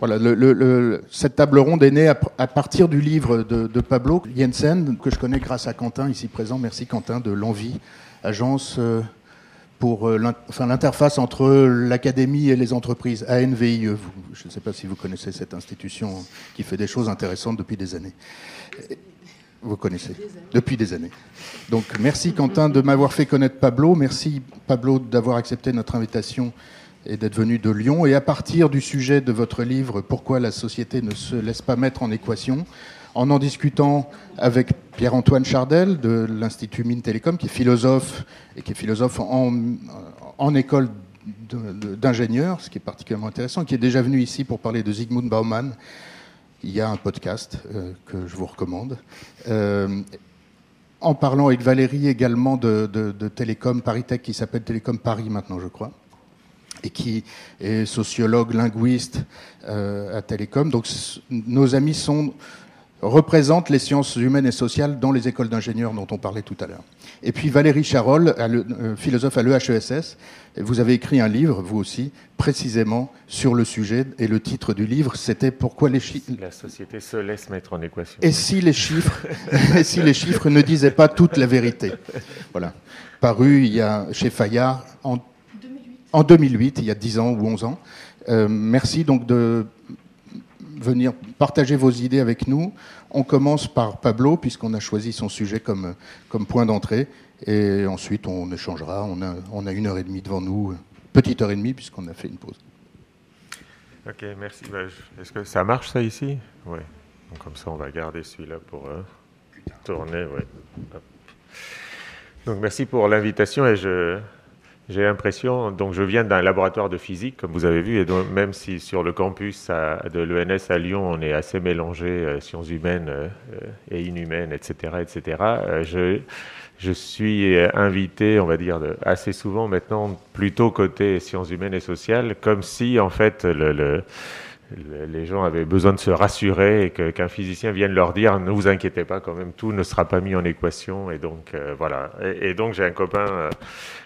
Voilà, le, cette table ronde est née à, partir du livre de, Pablo Jensen, que je connais grâce à Quentin, ici présent. Merci Quentin, de l'Envie, agence euh, pour euh, l'interface entre l'académie et les entreprises, ANVIE. Je ne sais pas si vous connaissez cette institution qui fait des choses intéressantes depuis des années. Vous connaissez Depuis des années. Donc merci Quentin de m'avoir fait connaître Pablo. Merci Pablo d'avoir accepté notre invitation et d'être venu de Lyon. Et à partir du sujet de votre livre, Pourquoi la société ne se laisse pas mettre en équation, en en discutant avec Pierre-Antoine Chardel de l'Institut Mines Télécom, qui est philosophe et qui est philosophe en, en école d'ingénieur, ce qui est particulièrement intéressant, qui est déjà venu ici pour parler de Zygmunt Bauman. Il y a un podcast euh, que je vous recommande. Euh, en parlant avec Valérie également de, de, de Télécom Paris Tech, qui s'appelle Télécom Paris maintenant, je crois et qui est sociologue, linguiste euh, à Télécom. Donc nos amis sont représentent les sciences humaines et sociales dans les écoles d'ingénieurs dont on parlait tout à l'heure. Et puis Valérie Charol, euh, philosophe à l'EHESS, vous avez écrit un livre, vous aussi, précisément sur le sujet, et le titre du livre, c'était Pourquoi les chiffres... La société se laisse mettre en équation. Et si les chiffres, et si les chiffres ne disaient pas toute la vérité? Voilà. Paru il y a, chez Fayard en en 2008, il y a 10 ans ou 11 ans. Euh, merci donc de venir partager vos idées avec nous. On commence par Pablo, puisqu'on a choisi son sujet comme, point d'entrée. Et ensuite, on échangera. On a, on a une heure et demie devant nous, petite heure et demie, puisqu'on a fait une pause. Ok, merci. Bah, est-ce que ça marche, ça, ici? Oui. Comme ça, on va garder celui-là pour euh, tourner. Ouais. Donc, merci pour l'invitation et je, j'ai l'impression, donc je viens d'un laboratoire de physique, comme vous avez vu, et donc même si sur le campus de l'ENS à Lyon, on est assez mélangé euh, sciences humaines euh, et inhumaines, etc., etc., euh, je, je suis invité, on va dire, assez souvent maintenant, plutôt côté sciences humaines et sociales, comme si en fait le, le les gens avaient besoin de se rassurer et qu'un physicien vienne leur dire ne vous inquiétez pas quand même tout ne sera pas mis en équation et donc voilà et, donc j'ai un copain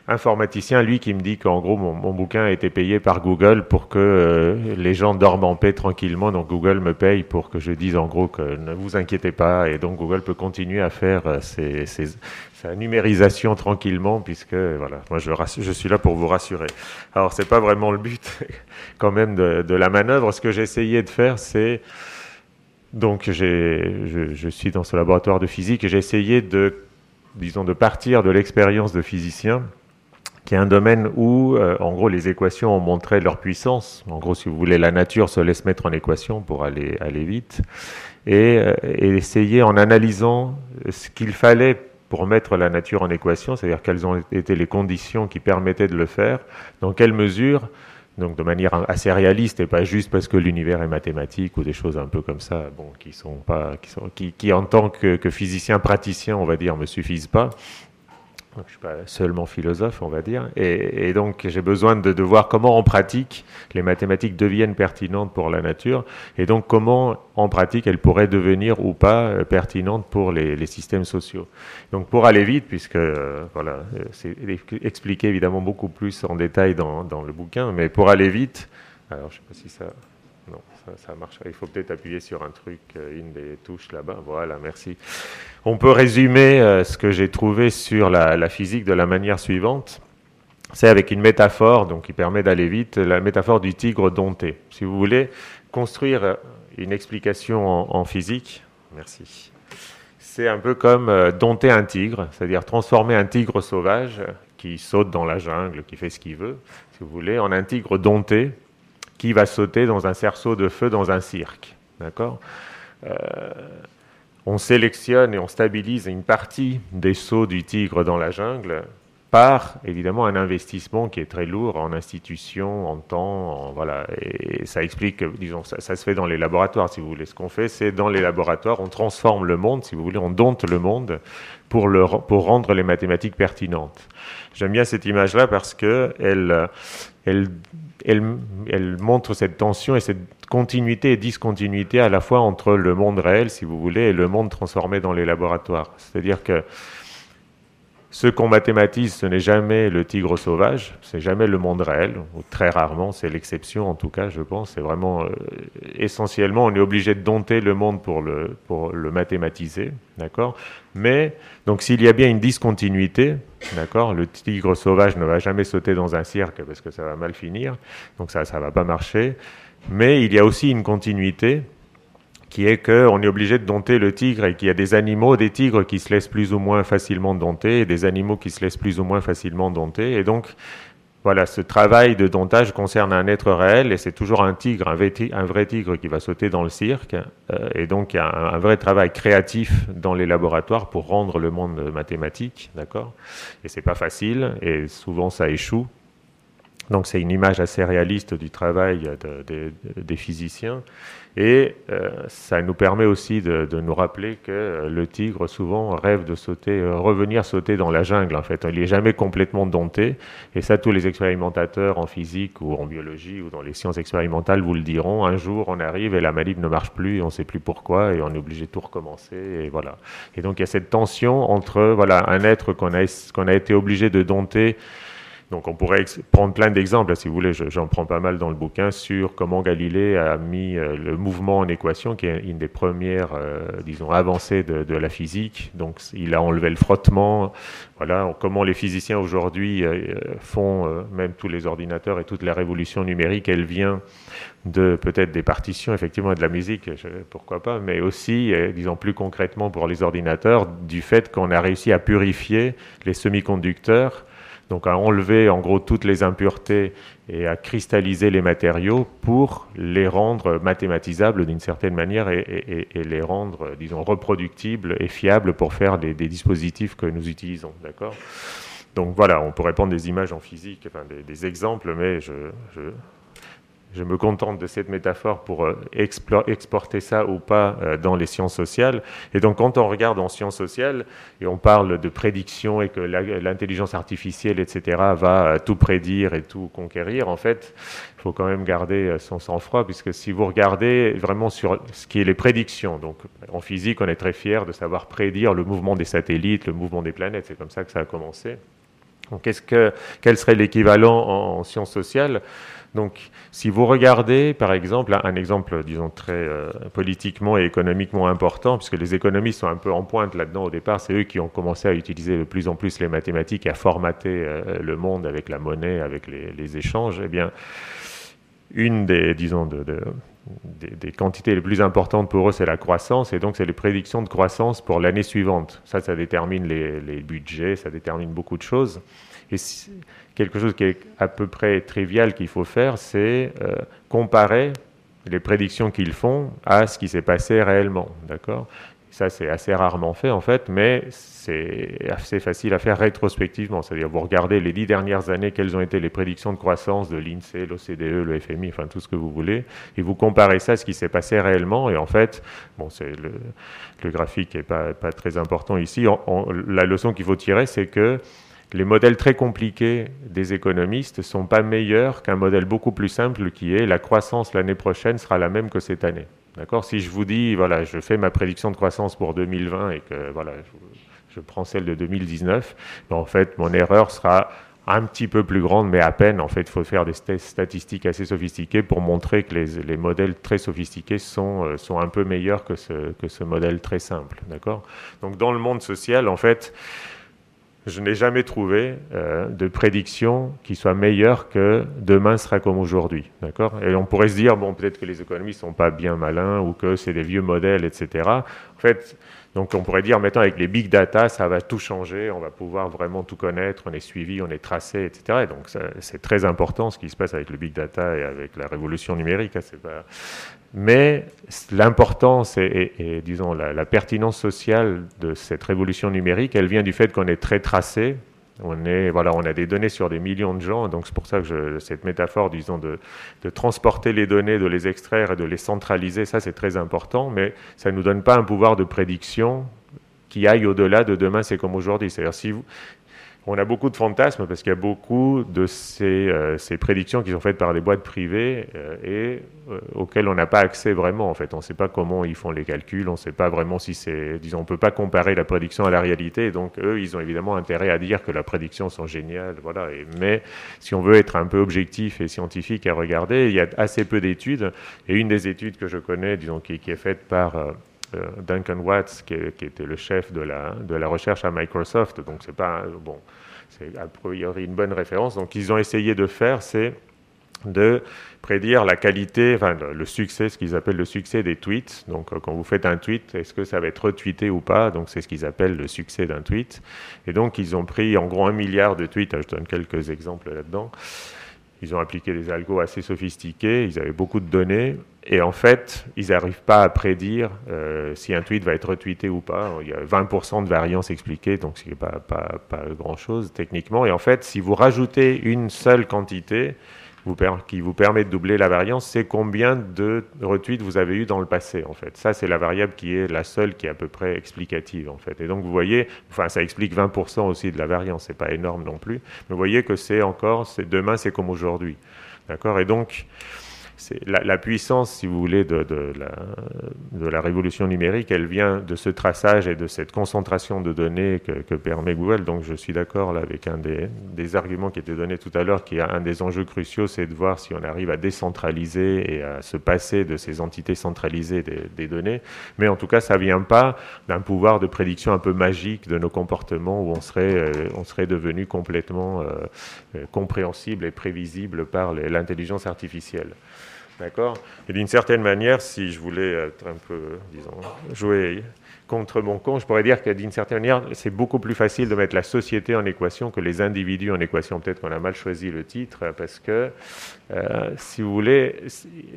informaticien, lui, qui me dit qu'en gros, mon, bouquin a été payé par Google pour que euh, les gens dorment en paix tranquillement. Donc Google me paye pour que je dise en gros que ne vous inquiétez pas. Et donc Google peut continuer à faire euh, sa numérisation tranquillement, puisque voilà, moi je, je, suis là pour vous rassurer. Alors c'est pas vraiment le but quand même de, la manœuvre. Ce que j'ai essayé de faire, c'est donc je, je suis dans ce laboratoire de physique et j'ai essayé de disons de partir de l'expérience de physicien qui est un domaine où, euh, en gros, les équations ont montré leur puissance. En gros, si vous voulez, la nature se laisse mettre en équation pour aller, aller vite. Et, euh, et essayer, en analysant ce qu'il fallait pour mettre la nature en équation, c'est-à-dire quelles ont été les conditions qui permettaient de le faire, dans quelle mesure, donc de manière assez réaliste et pas juste parce que l'univers est mathématique ou des choses un peu comme ça, bon, qui sont pas, qui sont, qui, en tant que, que physicien praticien, on va dire, me suffisent pas, je ne suis pas seulement philosophe, on va dire, et, donc j'ai besoin de, voir comment en pratique les mathématiques deviennent pertinentes pour la nature, et donc comment en pratique elles pourraient devenir ou pas euh, pertinentes pour les, systèmes sociaux. Donc pour aller vite, puisque euh, voilà, euh, c'est expliqué évidemment beaucoup plus en détail dans, dans le bouquin, mais pour aller vite, alors je ne sais pas si ça Il faut peut-être appuyer sur un truc, euh, une des touches là-bas. Voilà, merci. On peut résumer euh, ce que j'ai trouvé sur la, physique de la manière suivante. C'est avec une métaphore, donc qui permet d'aller vite, la métaphore du tigre dompté. Si vous voulez construire euh, une explication en, physique, merci. C'est un peu comme dompter un tigre, c'est-à-dire transformer un tigre sauvage qui saute dans la jungle, qui fait ce qu'il veut, si vous voulez, en un tigre dompté qui va sauter dans un cerceau de feu dans un cirque. D'accord euh, On sélectionne et on stabilise une partie des sauts du tigre dans la jungle par évidemment un investissement qui est très lourd en institutions, en temps, voilà. Et ça explique, disons, ça, se fait dans les laboratoires, si vous voulez. Ce qu'on fait, c'est dans les laboratoires, on transforme le monde, si vous voulez, on dompte le monde pour, pour rendre les mathématiques pertinentes. J'aime bien cette image-là parce que elle, elle, elle, montre cette tension et cette continuité et discontinuité à la fois entre le monde réel, si vous voulez, et le monde transformé dans les laboratoires. C'est-à-dire que ce qu'on mathématise, ce n'est jamais le tigre sauvage, c'est jamais le monde réel, ou très rarement, c'est l'exception en tout cas, je pense. C'est vraiment euh, essentiellement, on est obligé de dompter le monde pour le, pour le mathématiser, d'accord? Mais, donc s'il y a bien une discontinuité, d'accord Le tigre sauvage ne va jamais sauter dans un cirque parce que ça va mal finir, donc ça, ça va pas marcher. Mais il y a aussi une continuité, qui est qu'on est obligé de dompter le tigre et qu'il y a des animaux, des tigres qui se laissent plus ou moins facilement dompter et des animaux qui se laissent plus ou moins facilement dompter. Et donc, voilà, ce travail de domptage concerne un être réel et c'est toujours un tigre, un vrai tigre qui va sauter dans le cirque. Euh, et donc, il y a un, vrai travail créatif dans les laboratoires pour rendre le monde mathématique, d'accord? Et c'est pas facile et souvent ça échoue. Donc, c'est une image assez réaliste du travail des physiciens. Et euh, ça nous permet aussi de, nous rappeler que le tigre souvent rêve de sauter, euh, revenir sauter dans la jungle. En fait, il n'est jamais complètement dompté. Et ça, tous les expérimentateurs en physique ou en biologie ou dans les sciences expérimentales vous le diront. Un jour, on arrive et la manip ne marche plus, et on ne sait plus pourquoi, et on est obligé de tout recommencer. Et voilà. Et donc, il y a cette tension entre voilà un être qu'on a, qu'on a été obligé de dompter donc on pourrait prendre plein d'exemples, si vous voulez, j'en prends pas mal dans le bouquin, sur comment Galilée a mis euh, le mouvement en équation, qui est une des premières, euh, disons, avancées de, la physique. Donc il a enlevé le frottement. Voilà, comment les physiciens aujourd'hui euh, font, même tous les ordinateurs et toute la révolution numérique, elle vient de peut-être des partitions, effectivement, et de la musique, pourquoi pas, mais aussi, disons plus concrètement pour les ordinateurs, du fait qu'on a réussi à purifier les semi-conducteurs donc à enlever en gros toutes les impuretés et à cristalliser les matériaux pour les rendre mathématisables d'une certaine manière et, les rendre, disons, reproductibles et fiables pour faire des, dispositifs que nous utilisons. D'accord? Donc voilà, on pourrait prendre des images en physique, enfin des, exemples, mais je me contente de cette métaphore pour euh, exporter ça ou pas euh, dans les sciences sociales. Et donc quand on regarde en sciences sociales et on parle de prédiction et que l'intelligence artificielle, etc., va euh, tout prédire et tout conquérir, en fait, il faut quand même garder son sang-froid, puisque si vous regardez vraiment sur ce qui est les prédictions, donc en physique, on est très fier de savoir prédire le mouvement des satellites, le mouvement des planètes, c'est comme ça que ça a commencé. Donc, que, quel serait l'équivalent en sciences sociales? Donc, si vous regardez, par exemple, un exemple, disons, très euh, politiquement et économiquement important, puisque les économistes sont un peu en pointe là-dedans au départ, c'est eux qui ont commencé à utiliser de plus en plus les mathématiques et à formater euh, le monde avec la monnaie, avec les, échanges, eh bien, une des, disons, des, quantités les plus importantes pour eux, c'est la croissance, et donc c'est les prédictions de croissance pour l'année suivante. Ça, ça détermine les, les, budgets, ça détermine beaucoup de choses. Et quelque chose qui est à peu près trivial qu'il faut faire, c'est euh, comparer les prédictions qu'ils font à ce qui s'est passé réellement. D'accord? Ça, c'est assez rarement fait, en fait, mais c'est assez facile à faire rétrospectivement. C'est-à-dire, vous regardez les dix dernières années, quelles ont été les prédictions de croissance de l'INSEE, l'OCDE, le FMI, enfin tout ce que vous voulez, et vous comparez ça à ce qui s'est passé réellement. Et en fait, bon, le, graphique n'est pas, très important ici. la leçon qu'il faut tirer, c'est que les modèles très compliqués des économistes ne sont pas meilleurs qu'un modèle beaucoup plus simple qui est la croissance l'année prochaine sera la même que cette année. D'accord? Si je vous dis, voilà, je fais ma prédiction de croissance pour 2020 et que voilà, je, prends celle de 2019, ben, en fait, mon erreur sera un petit peu plus grande, mais à peine. En fait, il faut faire des statistiques assez sophistiquées pour montrer que les, modèles très sophistiqués sont, euh, sont un peu meilleurs que ce, que ce modèle très simple. D'accord? Donc, dans le monde social, en fait, je n'ai jamais trouvé euh, de prédiction qui soit meilleure que demain sera comme aujourd'hui. D'accord? Et on pourrait se dire, bon, peut-être que les économistes sont pas bien malins ou que c'est des vieux modèles, etc. En fait, donc on pourrait dire maintenant avec les big data, ça va tout changer, on va pouvoir vraiment tout connaître, on est suivi, on est tracé, etc. Et donc c'est très important ce qui se passe avec le big data et avec la révolution numérique. Hein, pas... Mais l'importance et, disons la, pertinence sociale de cette révolution numérique, elle vient du fait qu'on est très tracé, on, est, voilà, on a des données sur des millions de gens, donc c'est pour ça que cette métaphore, disons, de, de, transporter les données, de les extraire et de les centraliser, ça c'est très important, mais ça ne nous donne pas un pouvoir de prédiction qui aille au-delà de demain, c'est comme aujourd'hui. C'est-à-dire si vous, on a beaucoup de fantasmes parce qu'il y a beaucoup de ces, euh, prédictions qui sont faites par des boîtes privées euh, et euh, auxquelles on n'a pas accès vraiment. En fait, on ne sait pas comment ils font les calculs, on ne sait pas vraiment si c'est, disons, on peut pas comparer la prédiction à la réalité. donc eux, ils ont évidemment intérêt à dire que la prédiction sont géniales, voilà. Mais si on veut être un peu objectif et scientifique à regarder, il y a assez peu d'études. Et une des études que je connais, disons, qui, qui est faite par Duncan Watts, qui, était le chef de la, de la recherche à Microsoft. Donc c'est pas bon, c'est a priori une bonne référence. Donc, ils ont essayé de faire, c'est de prédire la qualité, enfin le succès, ce qu'ils appellent le succès des tweets. Donc quand vous faites un tweet, est-ce que ça va être retweeté ou pas? Donc c'est ce qu'ils appellent le succès d'un tweet. Et donc ils ont pris en gros un milliard de tweets, je donne quelques exemples là-dedans. Ils ont appliqué des algos assez sophistiqués, ils avaient beaucoup de données, et en fait, ils n'arrivent pas à prédire euh, si un tweet va être retweeté ou pas. Il y a 20% de variance expliquée, donc ce n'est pas, pas, pas grand-chose techniquement. Et en fait, si vous rajoutez une seule quantité, qui vous permet de doubler la variance, c'est combien de retweets vous avez eu dans le passé, en fait. Ça, c'est la variable qui est la seule qui est à peu près explicative, en fait. Et donc, vous voyez, enfin, ça explique 20% aussi de la variance, c'est pas énorme non plus. Mais vous voyez que c'est encore, demain, c'est comme aujourd'hui. D'accord? Et donc, la, puissance, si vous voulez, de, la, révolution numérique, elle vient de ce traçage et de cette concentration de données que, permet Google. Donc je suis d'accord avec un des, arguments qui était donné tout à l'heure, qui est un des enjeux cruciaux, c'est de voir si on arrive à décentraliser et à se passer de ces entités centralisées des, données. Mais en tout cas, ça ne vient pas d'un pouvoir de prédiction un peu magique de nos comportements où on serait, euh, on serait devenu complètement euh, euh, compréhensible et prévisible par l'intelligence artificielle. D'accord Et d'une certaine manière, si je voulais être un peu, disons, jouer contre mon con, je pourrais dire que d'une certaine manière, c'est beaucoup plus facile de mettre la société en équation que les individus en équation. Peut-être qu'on a mal choisi le titre, parce que, euh, si vous voulez,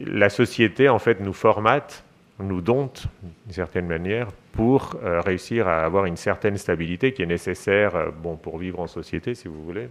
la société, en fait, nous formate, nous dompte, d'une certaine manière, pour euh, réussir à avoir une certaine stabilité qui est nécessaire euh, bon, pour vivre en société, si vous voulez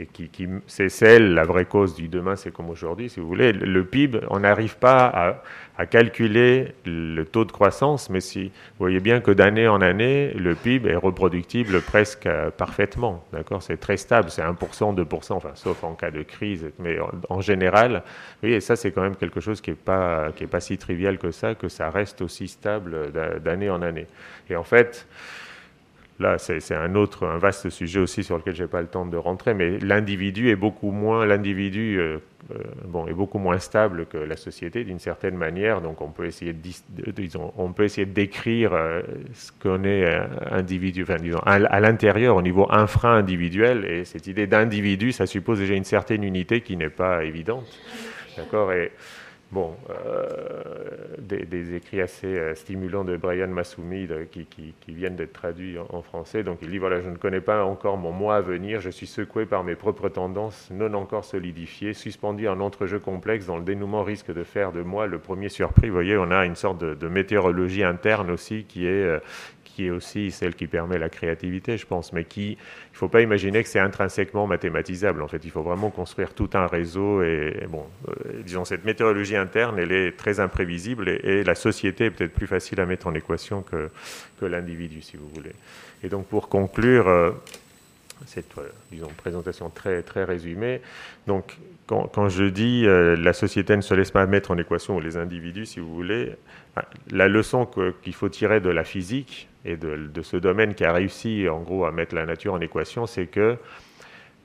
et qui, c'est celle, la vraie cause du demain, c'est comme aujourd'hui, si vous voulez. Le PIB, on n'arrive pas à, calculer le taux de croissance, mais si vous voyez bien que d'année en année, le PIB est reproductible presque euh, parfaitement. D'accord? C'est très stable, c'est 1%, 2%, enfin, sauf en cas de crise, mais en, général, oui, et ça, c'est quand même quelque chose qui n'est pas, pas si trivial que ça, que ça reste aussi stable d'année en année. Et en fait, là, c'est un autre, un vaste sujet aussi sur lequel je n'ai pas le temps de rentrer, mais l'individu est beaucoup moins, l'individu euh, euh, bon, est beaucoup moins stable que la société d'une certaine manière. Donc, on peut essayer de, on peut essayer de décrire euh, ce qu'on est individu, enfin, disons, à, l'intérieur, au niveau infra-individuel. Et cette idée d'individu, ça suppose déjà une certaine unité qui n'est pas évidente. D'accord? Bon, euh, des, écrits assez euh, stimulants de Brian Massoumi qui, viennent d'être traduits en, français. Donc il dit voilà, je ne connais pas encore mon moi à venir, je suis secoué par mes propres tendances non encore solidifiées, suspendu en entrejeu complexe dont le dénouement risque de faire de moi le premier surpris. Vous voyez, on a une sorte de, météorologie interne aussi qui est, euh, qui est aussi celle qui permet la créativité, je pense, mais qui, il ne faut pas imaginer que c'est intrinsèquement mathématisable. En fait, il faut vraiment construire tout un réseau. Et, bon, euh, disons, cette météorologie interne, elle est très imprévisible et, la société est peut-être plus facile à mettre en équation que, que l'individu, si vous voulez. Et donc, pour conclure, euh, cette euh, disons, présentation très, très résumée. Donc, quand, je dis la société ne se laisse pas mettre en équation, ou les individus, si vous voulez, la leçon qu'il faut tirer de la physique, et de, ce domaine qui a réussi en gros à mettre la nature en équation, c'est que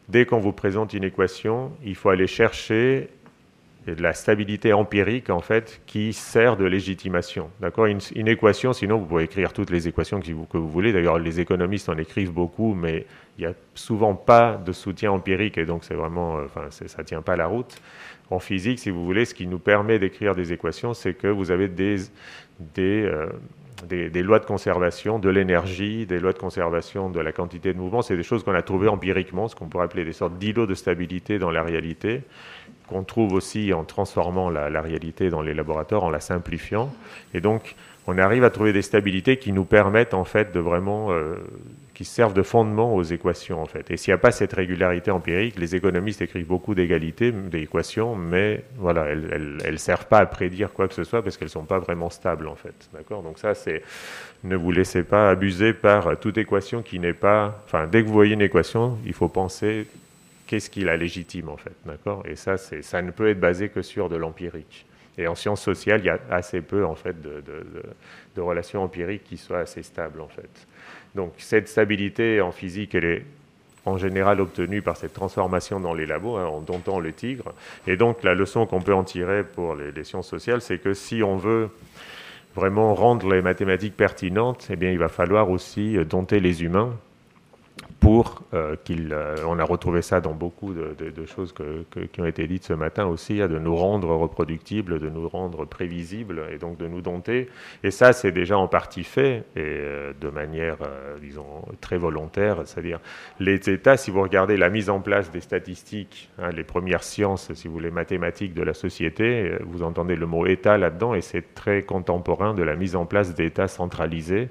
dès qu'on vous présente une équation, il faut aller chercher de la stabilité empirique en fait qui sert de légitimation. D'accord? Une, équation, sinon vous pouvez écrire toutes les équations que vous, voulez. D'ailleurs, les économistes en écrivent beaucoup, mais il n'y a souvent pas de soutien empirique et donc c'est vraiment, euh, enfin, ça tient pas la route. En physique, si vous voulez, ce qui nous permet d'écrire des équations, c'est que vous avez des, des euh, des, lois de conservation de l'énergie, des lois de conservation de la quantité de mouvement. C'est des choses qu'on a trouvées empiriquement, ce qu'on pourrait appeler des sortes d'îlots de stabilité dans la réalité, qu'on trouve aussi en transformant la, réalité dans les laboratoires, en la simplifiant. Et donc, on arrive à trouver des stabilités qui nous permettent en fait de vraiment euh, qui servent de fondement aux équations en fait. Et s'il n'y a pas cette régularité empirique, les économistes écrivent beaucoup d'égalités, d'équations, mais voilà, elles ne servent pas à prédire quoi que ce soit parce qu'elles ne sont pas vraiment stables en fait. D'accord? Donc ça, c'est ne vous laissez pas abuser par toute équation qui n'est pas. Enfin, dès que vous voyez une équation, il faut penser qu'est-ce qui la légitime en fait. D'accord? Et ça, ça ne peut être basé que sur de l'empirique. Et en sciences sociales, il y a assez peu en fait de, relations empiriques qui soient assez stables en fait. Donc cette stabilité en physique, elle est en général obtenue par cette transformation dans les labos, hein, en domptant le tigre. Et donc la leçon qu'on peut en tirer pour les, sciences sociales, c'est que si on veut vraiment rendre les mathématiques pertinentes, eh bien, il va falloir aussi dompter les humains pour euh, qu'il. Euh, on a retrouvé ça dans beaucoup de, choses qui ont été dites ce matin aussi, hein, de nous rendre reproductibles, de nous rendre prévisibles et donc de nous dompter. Et ça, c'est déjà en partie fait et euh, de manière, disons, très volontaire. C'est-à-dire, les États, si vous regardez la mise en place des statistiques, hein, les premières sciences, si vous voulez, mathématiques de la société, vous entendez le mot État là-dedans et c'est très contemporain de la mise en place d'États centralisés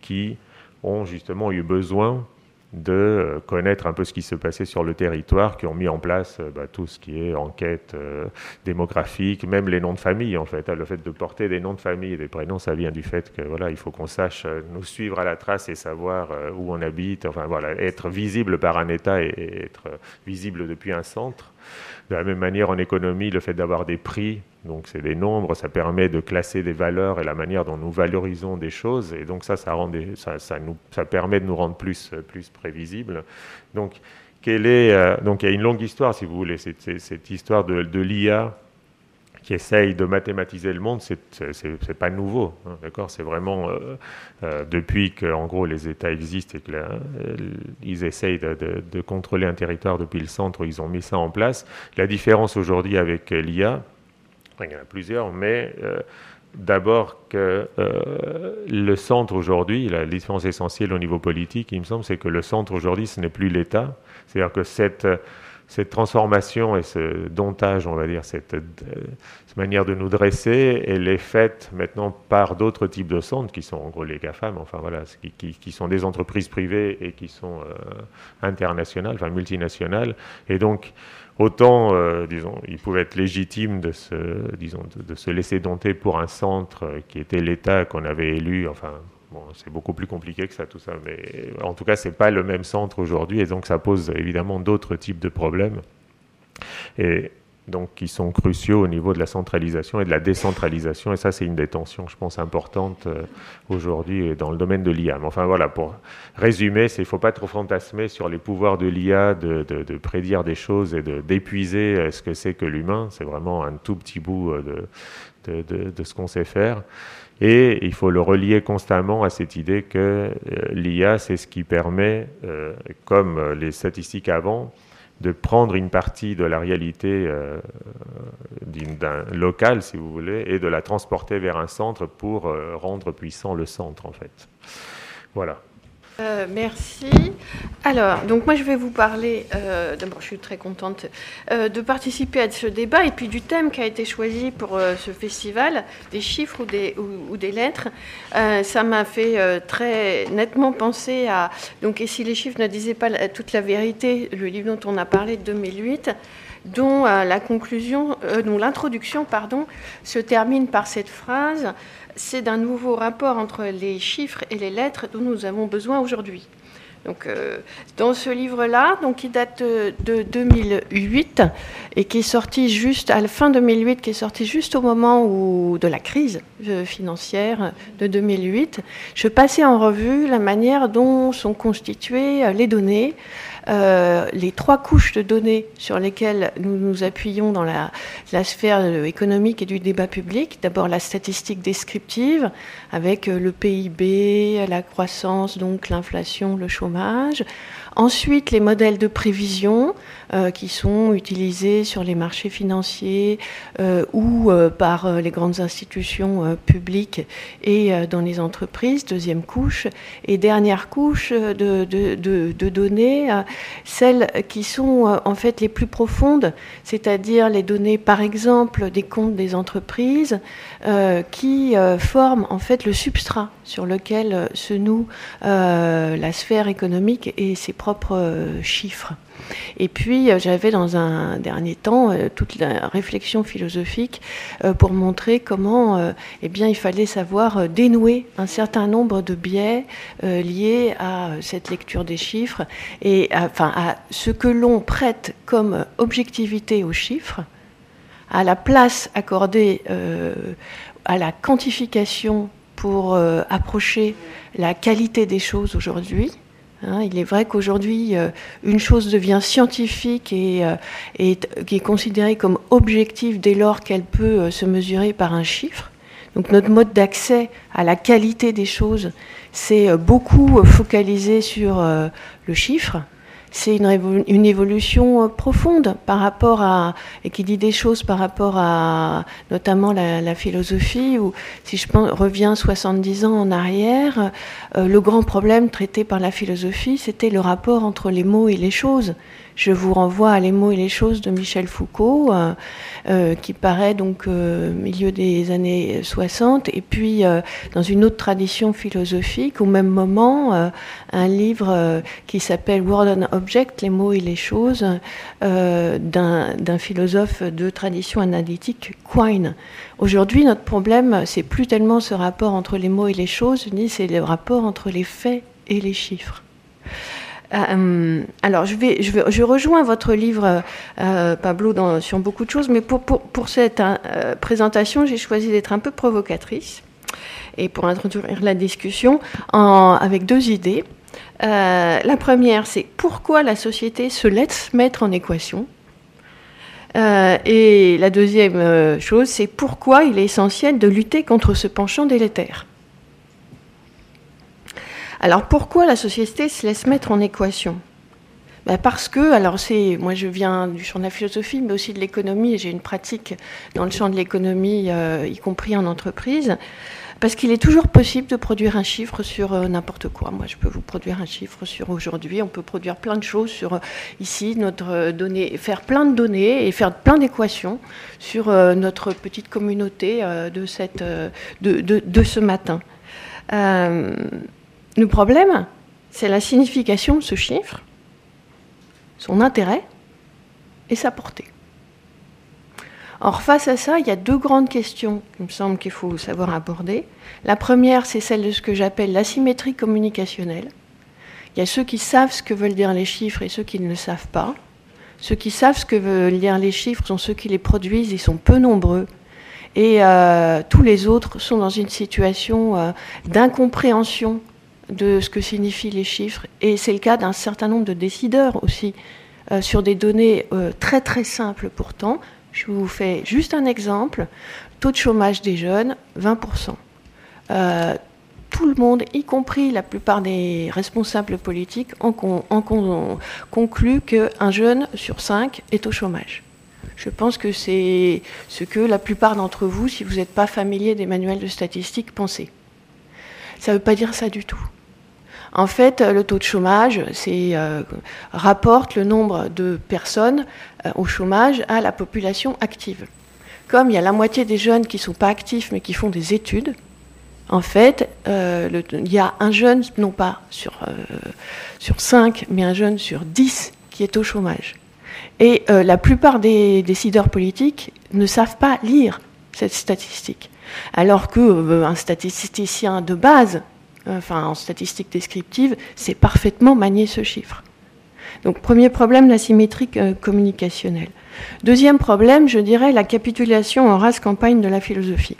qui ont justement eu besoin de euh, connaître un peu ce qui se passait sur le territoire, qui ont mis en place euh, bah, tout ce qui est enquête euh, démographique, même les noms de famille en fait. Hein. le fait de porter des noms de famille et des prénoms, ça vient du fait que voilà, il faut qu'on sache nous suivre à la trace et savoir où on habite. Enfin voilà, être visible par un État et être visible depuis un centre. De la même manière, en économie, le fait d'avoir des prix, donc c'est des nombres, ça permet de classer des valeurs et la manière dont nous valorisons des choses. Et donc ça, ça, rend ça, nous, ça permet de nous rendre plus, plus prévisibles. Donc, quelle est, euh, donc il y a une longue histoire, si vous voulez, cette, histoire de, l'IA qui essaye de mathématiser le monde, c'est pas nouveau, hein, d'accord? C'est vraiment euh, euh, depuis que, en gros, les États existent et qu'ils essayent de, de, contrôler un territoire depuis le centre, ils ont mis ça en place. La différence aujourd'hui avec l'IA, il y en a plusieurs, mais euh, d'abord que le centre aujourd'hui, la différence essentielle au niveau politique, il me semble, c'est que le centre aujourd'hui, ce n'est plus l'État. C'est-à-dire que cette cette transformation et ce domptage, on va dire, cette, euh, manière de nous dresser, elle est faite maintenant par d'autres types de centres qui sont en gros les GAFAM, enfin voilà, qui, sont des entreprises privées et qui sont euh, internationales, enfin multinationales. Et donc, autant, euh, disons, il pouvait être légitime de se, laisser dompter pour un centre qui était l'État qu'on avait élu, enfin c'est beaucoup plus compliqué que ça, tout ça, mais en tout cas, c'est pas le même centre aujourd'hui, et donc ça pose évidemment d'autres types de problèmes, et donc qui sont cruciaux au niveau de la centralisation et de la décentralisation, et ça, c'est une des tensions, je pense, importante euh, aujourd'hui dans le domaine de l'IA. Mais enfin, voilà, pour résumer, il ne faut pas trop fantasmer sur les pouvoirs de l'IA de, prédire des choses et d'épuiser euh, ce que c'est que l'humain. C'est vraiment un tout petit bout euh, de, de ce qu'on sait faire. Et il faut le relier constamment à cette idée que euh, l'IA, c'est ce qui permet, euh, comme euh, les statistiques avant, de prendre une partie de la réalité d'un local, si vous voulez, et de la transporter vers un centre pour rendre puissant le centre, en fait. Voilà. Euh, merci. Alors, donc moi je vais vous parler, euh, d'abord je suis très contente euh, de participer à ce débat et puis du thème qui a été choisi pour ce festival, des chiffres ou des, ou, des lettres. ça m'a fait très nettement penser à, donc et si les chiffres ne disaient pas toute la vérité, le livre dont on a parlé de 2008 dont la conclusion, dont l'introduction, pardon, se termine par cette phrase c'est d'un nouveau rapport entre les chiffres et les lettres dont nous avons besoin aujourd'hui. Donc, euh, dans ce livre-là, donc qui date de 2008 et qui est sorti juste à la fin 2008, qui est sorti juste au moment où, de la crise euh, financière de 2008, je passais en revue la manière dont sont constituées euh, les données, euh, les trois couches de données sur lesquelles nous nous appuyons dans la, sphère économique et du débat public. D'abord la statistique descriptive avec euh, le PIB, la croissance, donc l'inflation, le chômage. Ensuite, les modèles de prévision euh, qui sont utilisés sur les marchés financiers euh, ou euh, par les grandes institutions publiques et dans les entreprises, deuxième couche. Et dernière couche de, données, celles qui sont en fait les plus profondes, c'est-à-dire les données, par exemple, des comptes des entreprises, qui forment en fait le substrat sur lequel se noue la sphère économique et ses propres chiffres. Et puis, euh, j'avais dans un dernier temps euh, toute la réflexion philosophique euh, pour montrer comment eh bien, il fallait savoir dénouer un certain nombre de biais liés à cette lecture des chiffres et enfin, à ce que l'on prête comme objectivité aux chiffres, à la place accordée à la quantification pour approcher la qualité des choses aujourd'hui Hein, il est vrai qu'aujourd'hui, euh, une chose devient scientifique et, euh, qui est considérée comme objective dès lors qu'elle peut euh, se mesurer par un chiffre. Donc notre mode d'accès à la qualité des choses, c'est beaucoup focalisé sur le chiffre c'est une, évolution euh, profonde par rapport à, et qui dit des choses par rapport à notamment la, philosophie, ou si je reviens 70 ans en arrière, euh, le grand problème traité par la philosophie, c'était le rapport entre les mots et les choses. Je vous renvoie à Les mots et les choses de Michel Foucault, euh, euh, qui paraît donc au euh, milieu des années 60, et puis dans une autre tradition philosophique, au même moment, un livre qui s'appelle Word and Object, Les mots et les choses, d'un philosophe de tradition analytique, Quine. Aujourd'hui, notre problème, c'est plus tellement ce rapport entre les mots et les choses, ni c'est le rapport entre les faits et les chiffres. Euh, alors, je, vais, je, rejoins votre livre, euh, Pablo, sur beaucoup de choses, mais pour, cette euh, présentation, j'ai choisi d'être un peu provocatrice et pour introduire la discussion avec deux idées. la première, c'est pourquoi la société se laisse mettre en équation? Et la deuxième chose, c'est pourquoi il est essentiel de lutter contre ce penchant délétère. Alors pourquoi la société se laisse mettre en équation? Ben parce que, alors c'est, moi je viens du champ de la philosophie, mais aussi de l'économie, et j'ai une pratique dans le champ de l'économie, euh, y compris en entreprise, parce qu'il est toujours possible de produire un chiffre sur euh, n'importe quoi. Moi, je peux vous produire un chiffre sur aujourd'hui. On peut produire plein de choses sur euh, ici notre donnée, faire plein de données et faire plein d'équations sur notre petite communauté de, ce matin. Le problème, c'est la signification de ce chiffre, son intérêt et sa portée. Or, face à ça, il y a deux grandes questions qu'il me semble qu'il faut savoir aborder. La première, c'est celle de ce que j'appelle l'asymétrie communicationnelle. Il y a ceux qui savent ce que veulent dire les chiffres et ceux qui ne le savent pas. Ceux qui savent ce que veulent dire les chiffres sont ceux qui les produisent, ils sont peu nombreux. Et euh, tous les autres sont dans une situation euh, d'incompréhension de ce que signifient les chiffres. Et c'est le cas d'un certain nombre de décideurs aussi, euh, sur des données euh, très très simples pourtant. Je vous fais juste un exemple. Taux de chômage des jeunes, 20%. Euh, tout le monde, y compris la plupart des responsables politiques, en, conclut qu'un jeune sur cinq est au chômage. Je pense que c'est ce que la plupart d'entre vous, si vous n'êtes pas familier des manuels de statistiques, pensez. Ça ne veut pas dire ça du tout. En fait, le taux de chômage euh, rapporte le nombre de personnes euh, au chômage à la population active. Comme il y a la moitié des jeunes qui ne sont pas actifs mais qui font des études, en fait, euh, il y a un jeune, non pas sur, sur 5, mais un jeune sur 10 qui est au chômage. Et la plupart des décideurs politiques ne savent pas lire cette statistique. Alors qu'un statisticien de base enfin en statistique descriptive, c'est parfaitement manier ce chiffre. Donc premier problème, la symétrie euh, communicationnelle. Deuxième problème, je dirais la capitulation en race campagne de la philosophie.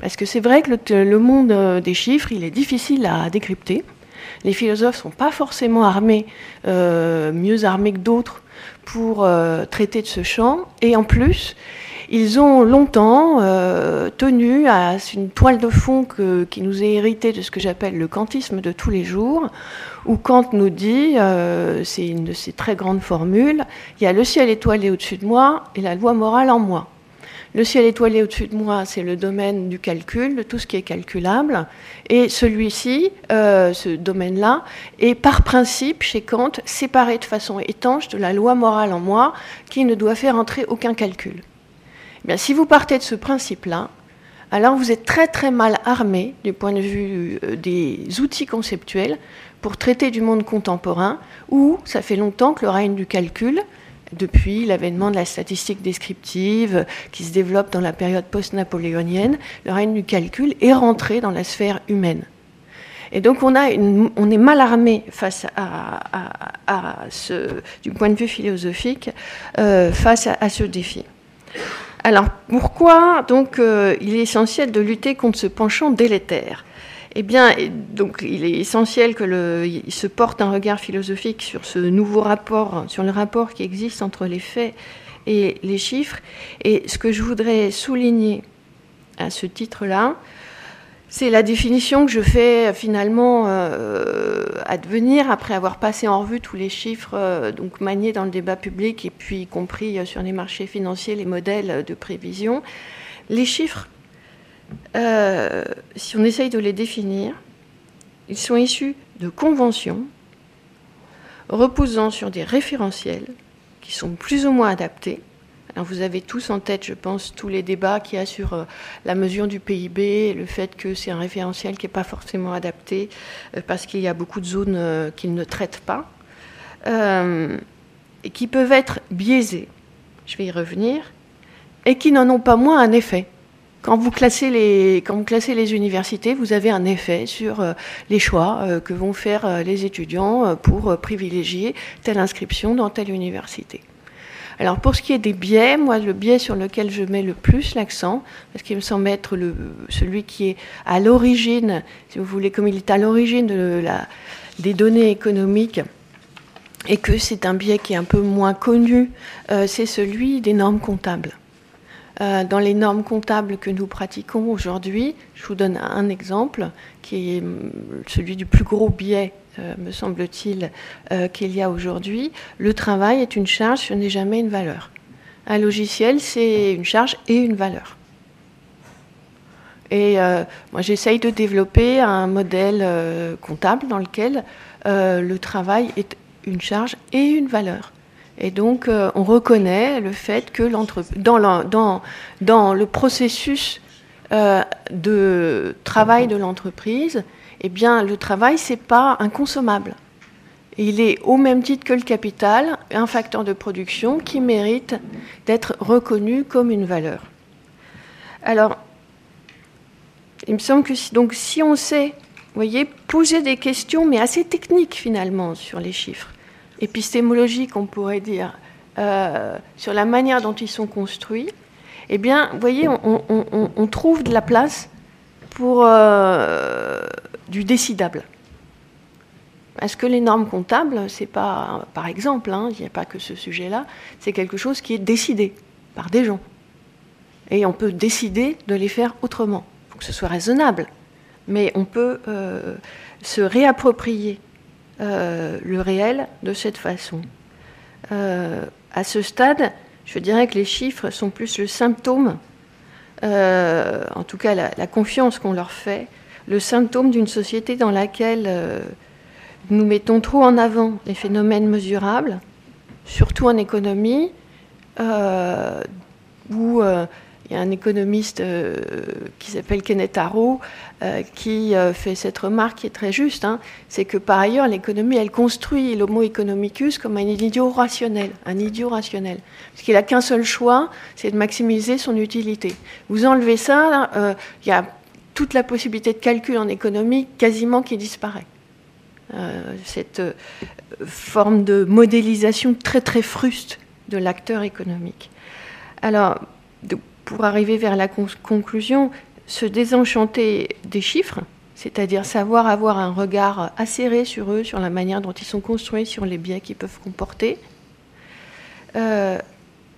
Parce que c'est vrai que le, monde euh, des chiffres, il est difficile à décrypter. Les philosophes ne sont pas forcément armés, euh, mieux armés que d'autres pour traiter de ce champ. Et en plus, ils ont longtemps euh, tenu à une toile de fond qui nous est héritée de ce que j'appelle le kantisme de tous les jours, où Kant nous dit, euh, c'est une de ses très grandes formules, il y a le ciel étoilé au-dessus de moi et la loi morale en moi. Le ciel étoilé au-dessus de moi, c'est le domaine du calcul, de tout ce qui est calculable. Et celui-ci, euh, ce domaine-là, est par principe, chez Kant, séparé de façon étanche de la loi morale en moi, qui ne doit faire entrer aucun calcul. Si vous partez de ce principe-là, alors vous êtes très très mal armé du point de vue euh, des outils conceptuels pour traiter du monde contemporain, où ça fait longtemps que le règne du calcul, depuis l'avènement de la statistique descriptive qui se développe dans la période post-napoléonienne, le règne du calcul est rentré dans la sphère humaine. Et donc on est mal armé face à, ce, du point de vue philosophique, euh, face à, ce défi. Alors pourquoi donc euh, il est essentiel de lutter contre ce penchant délétère? Eh bien, il est essentiel que se porte un regard philosophique sur ce nouveau rapport, sur le rapport qui existe entre les faits et les chiffres. Et ce que je voudrais souligner à ce titre-là, c'est la définition que je fais finalement euh, advenir après avoir passé en revue tous les chiffres euh, donc maniés dans le débat public et puis y compris euh, sur les marchés financiers les modèles de prévision. Les chiffres euh, si on essaye de les définir, ils sont issus de conventions reposant sur des référentiels qui sont plus ou moins adaptés. Vous avez tous en tête, je pense, tous les débats qu'il y a sur euh, la mesure du PIB, le fait que c'est un référentiel qui n'est pas forcément adapté euh, parce qu'il y a beaucoup de zones qu'il ne traite pas, et qui peuvent être biaisés, je vais y revenir, et qui n'en ont pas moins un effet. Quand vous, classez les, universités, vous avez un effet sur euh, les choix euh, que vont faire euh, les étudiants pour privilégier telle inscription dans telle université. Alors pour ce qui est des biais, moi le biais sur lequel je mets le plus l'accent, parce qu'il me semble être celui qui est à l'origine, si vous voulez, comme il est à l'origine des données économiques, et que c'est un biais qui est un peu moins connu, c'est celui des normes comptables. Euh, dans les normes comptables que nous pratiquons aujourd'hui, je vous donne un exemple qui est mm, celui du plus gros biais, euh, me semble-t-il, euh, qu'il y a aujourd'hui. Le travail est une charge, ce n'est jamais une valeur. Un logiciel, c'est une charge et une valeur. Et moi, j'essaye de développer un modèle comptable dans lequel le travail est une charge et une valeur. Et donc, euh, on reconnaît le fait que dans, le processus euh, de travail de l'entreprise, eh bien, le travail, c'est pas inconsommable. Il est au même titre que le capital, un facteur de production qui mérite d'être reconnu comme une valeur. Alors, il me semble que si, donc, si on sait, voyez, poser des questions, mais assez techniques finalement, sur les chiffres, épistémologique, on pourrait dire, euh, sur la manière dont ils sont construits, eh bien, vous voyez, on, trouve de la place pour euh, du décidable. Est-ce que les normes comptables, c'est pas, par exemple, hein, il n'y a pas que ce sujet-là, c'est quelque chose qui est décidé par des gens. Et on peut décider de les faire autrement. Il faut que ce soit raisonnable. Mais on peut euh, se réapproprier euh, le réel de cette façon. Euh, à ce stade, je dirais que les chiffres sont plus le symptôme, en tout cas la, confiance qu'on leur fait, le symptôme d'une société dans laquelle nous mettons trop en avant les phénomènes mesurables, surtout en économie, où il y a un économiste euh, qui s'appelle Kenneth Arrow euh, qui euh, fait cette remarque qui est très juste. Hein. c'est que par ailleurs, l'économie, elle construit l'homo economicus comme un idiot rationnel. Un idiot rationnel. Parce qu'il n'a qu'un seul choix, c'est de maximiser son utilité. Vous enlevez ça, il y a toute la possibilité de calcul en économie quasiment qui disparaît. cette forme de modélisation très très fruste de l'acteur économique. Alors, pour arriver vers la conclusion, se désenchanter des chiffres, c'est-à-dire savoir avoir un regard acéré sur eux, sur la manière dont ils sont construits, sur les biais qu'ils peuvent comporter, euh,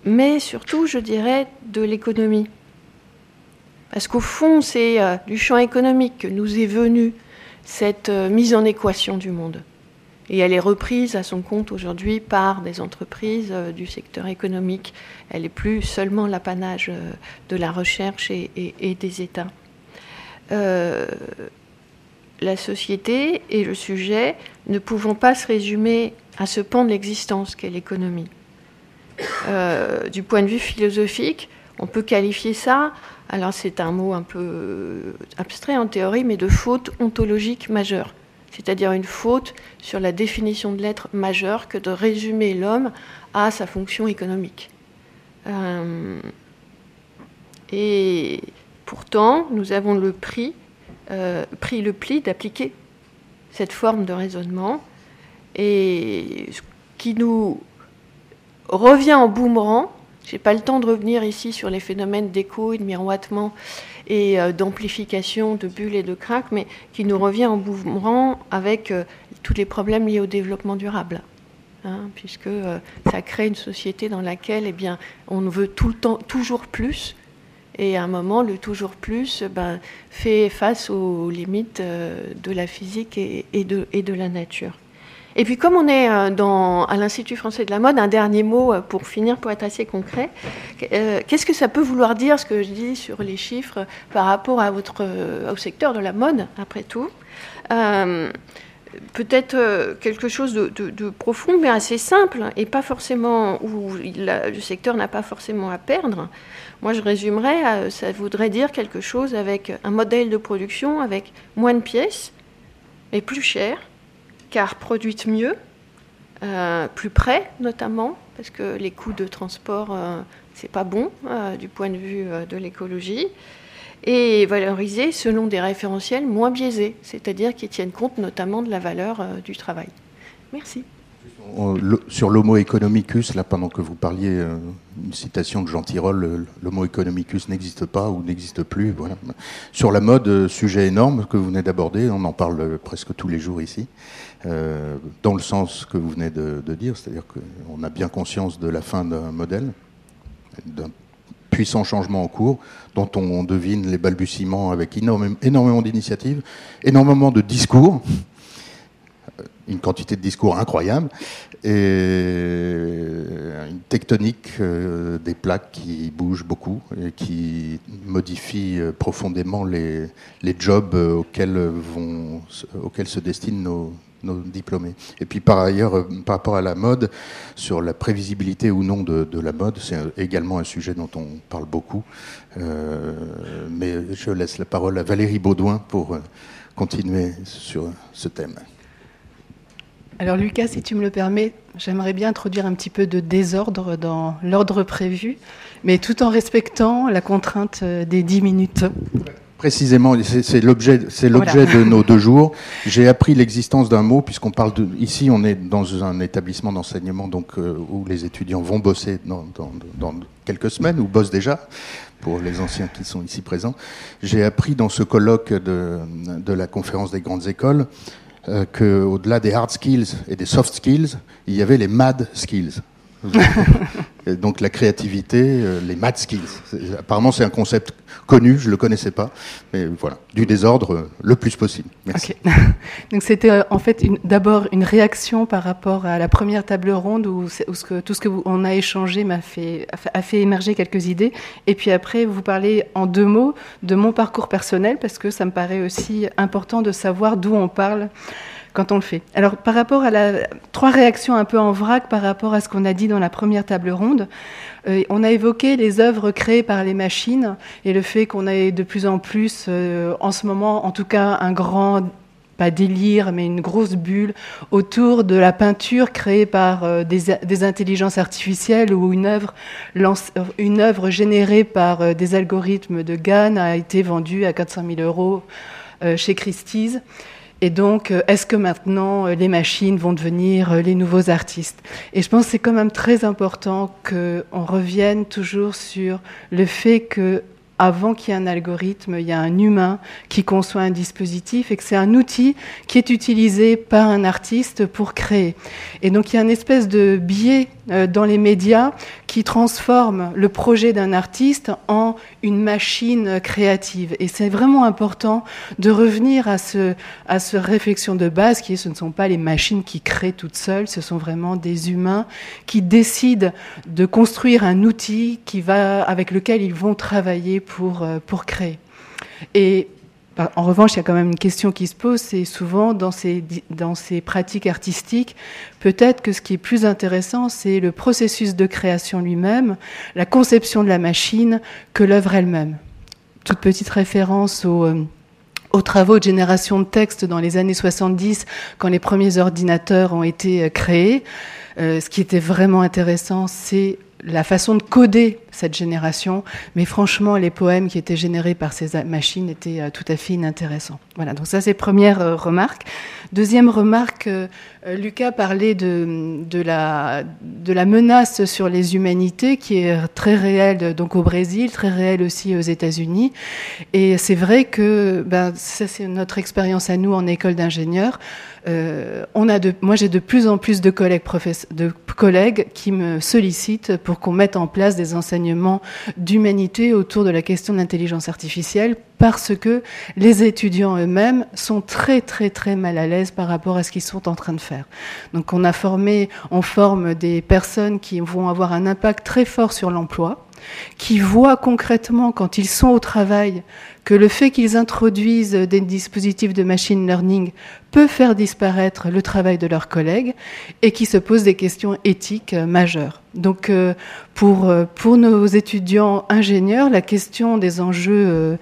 mais surtout, je dirais, de l'économie. Parce qu'au fond, c'est euh, du champ économique que nous est venue cette euh, mise en équation du monde. Et elle est reprise à son compte aujourd'hui par des entreprises euh, du secteur économique. Elle n'est plus seulement l'apanage de la recherche et, des États. La société et le sujet ne pouvant pas se résumer à ce pan de l'existence qu'est l'économie. du point de vue philosophique, on peut qualifier ça, alors c'est un mot un peu abstrait en théorie, mais de faute ontologique majeure c'est-à-dire une faute sur la définition de l'être majeur que de résumer l'homme à sa fonction économique. Euh, et pourtant, nous avons le prix, euh, pris le pli d'appliquer cette forme de raisonnement et qui nous revient en boomerang. Je n'ai pas le temps de revenir ici sur les phénomènes d'écho et de miroitement et euh, d'amplification de bulles et de craques, mais qui nous revient en boomerang avec euh, tous les problèmes liés au développement durable. Hein, puisque euh, ça crée une société dans laquelle eh bien, on veut tout le temps toujours plus, et à un moment, le toujours plus ben, fait face aux limites de la physique et de la nature. Et puis comme on est euh, à l'Institut français de la mode, un dernier mot euh, pour finir, pour être assez concret. Euh, qu'est-ce que ça peut vouloir dire, ce que je dis sur les chiffres, par rapport à au secteur de la mode, après tout? Peut-être quelque chose de, profond, mais assez simple, et pas forcément où le secteur n'a pas forcément à perdre. Moi, je résumerais, ça voudrait dire quelque chose avec un modèle de production avec moins de pièces, mais plus cher, car produite mieux, euh, plus près notamment, parce que les coûts de transport, euh, c'est pas bon euh, du point de vue de l'écologie, et valorisée selon des référentiels moins biaisés, c'est-à-dire qui tiennent compte notamment de la valeur du travail. Merci. Sur l'homo economicus, là, pendant que vous parliez, euh, une citation de Jean Tirole, l'homo economicus n'existe pas ou n'existe plus. Sur la mode, euh, sujet énorme que vous venez d'aborder, on en parle presque tous les jours ici, euh, dans le sens que vous venez de, dire, c'est-à-dire qu'on a bien conscience de la fin d'un modèle, d'un puissant changement en cours, dont on devine les balbutiements avec énormément d'initiatives, énormément de discours une quantité de discours incroyable et une tectonique euh, des plaques qui bougent beaucoup et qui modifie euh, profondément les, les jobs auxquels, vont, auxquels se destinent nos, nos diplômés. Et puis par ailleurs, euh, par rapport à la mode, sur la prévisibilité ou non de la mode, c'est également un sujet dont on parle beaucoup. mais je laisse la parole à Valérie Baudouin pour continuer sur ce thème. Alors Lucas, si tu me le permets, j'aimerais bien introduire un petit peu de désordre dans l'ordre prévu, mais tout en respectant la contrainte euh, des 10 minutes. Précisément, c'est l'objet, de nos deux jours. J'ai appris l'existence d'un mot puisqu'on parle de. Ici, on est dans un établissement d'enseignement donc euh, où les étudiants vont bosser dans, dans, quelques semaines ou bossent déjà. Pour les anciens qui sont ici présents, j'ai appris dans ce colloque de, de la conférence des grandes écoles qu'au-delà des hard skills et des soft skills, il y avait les mad skills. donc la créativité, euh, les mad skills. Apparemment, c'est un concept connu, je ne le connaissais pas, mais voilà, du désordre euh, le plus possible. Merci. donc c'était en fait d'abord une réaction par rapport à la première table ronde où, tout ce que on a échangé m'a fait, a fait émerger quelques idées, et puis après vous parlez en deux mots de mon parcours personnel parce que ça me paraît aussi important de savoir d'où on parle quand on le fait. Alors par rapport à la trois réactions un peu en vrac par rapport à ce qu'on a dit dans la première table ronde, euh, on a évoqué les œuvres créées par les machines et le fait qu'on ait de plus en plus euh, en ce moment en tout cas un grand pas délire, mais une grosse bulle autour de la peinture créée par euh, des, intelligences artificielles ou une œuvre, une œuvre générée par des algorithmes de GAN a été vendue à 400 000 euros chez Christie's. Et donc, euh, est-ce que maintenant euh, les machines vont devenir euh, les nouveaux artistes? Et je pense que c'est quand même très important qu'on revienne toujours sur le fait que avant qu'il y ait un algorithme, il y a un humain qui conçoit un dispositif et que c'est un outil qui est utilisé par un artiste pour créer. Et donc il y a une espèce de biais dans les médias qui transforme le projet d'un artiste en une machine créative. Et c'est vraiment important de revenir à ce, à ce réflexion de base qui est ce ne sont pas les machines qui créent toutes seules, ce sont vraiment des humains qui décident de construire un outil qui va, avec lequel ils vont travailler pour, euh, pour créer. Et en revanche, il y a quand même une question qui se pose, c'est souvent dans ces, dans ces pratiques artistiques, peut-être que ce qui est plus intéressant, c'est le processus de création lui-même, la conception de la machine, que l'œuvre elle-même. Toute petite référence. Euh, aux travaux de génération de texte dans les années 70, quand les premiers ordinateurs ont été euh, créés. Euh, ce qui était vraiment intéressant, c'est la façon de coder cette génération, mais franchement, les poèmes qui étaient générés par ces machines étaient euh, tout à fait inintéressants. Voilà, donc ça c'est première euh, remarque. Deuxième remarque, euh, Lucas parlait de, la, menace sur les humanités qui est très réelle donc au Brésil, très réelle aussi aux États-Unis. Et c'est vrai que ben, ça c'est notre expérience à nous en école d'ingénieurs. Euh, on a de, moi j'ai de plus en plus de collègues, de collègues qui me sollicitent pour qu'on mette en place des enseignements d'humanité autour de la question de l'intelligence artificielle parce que les étudiants eux-mêmes sont très très très mal à l'aise par rapport à ce qu'ils sont en train de faire. Donc on a formé, on forme des personnes qui vont avoir un impact très fort sur l'emploi, qui voient concrètement quand ils sont au travail que le fait qu'ils introduisent des dispositifs de machine learning peut faire disparaître le travail de leurs collègues et qui se posent des questions éthiques majeures. Donc euh, pour, euh, pour nos étudiants ingénieurs, la question des enjeux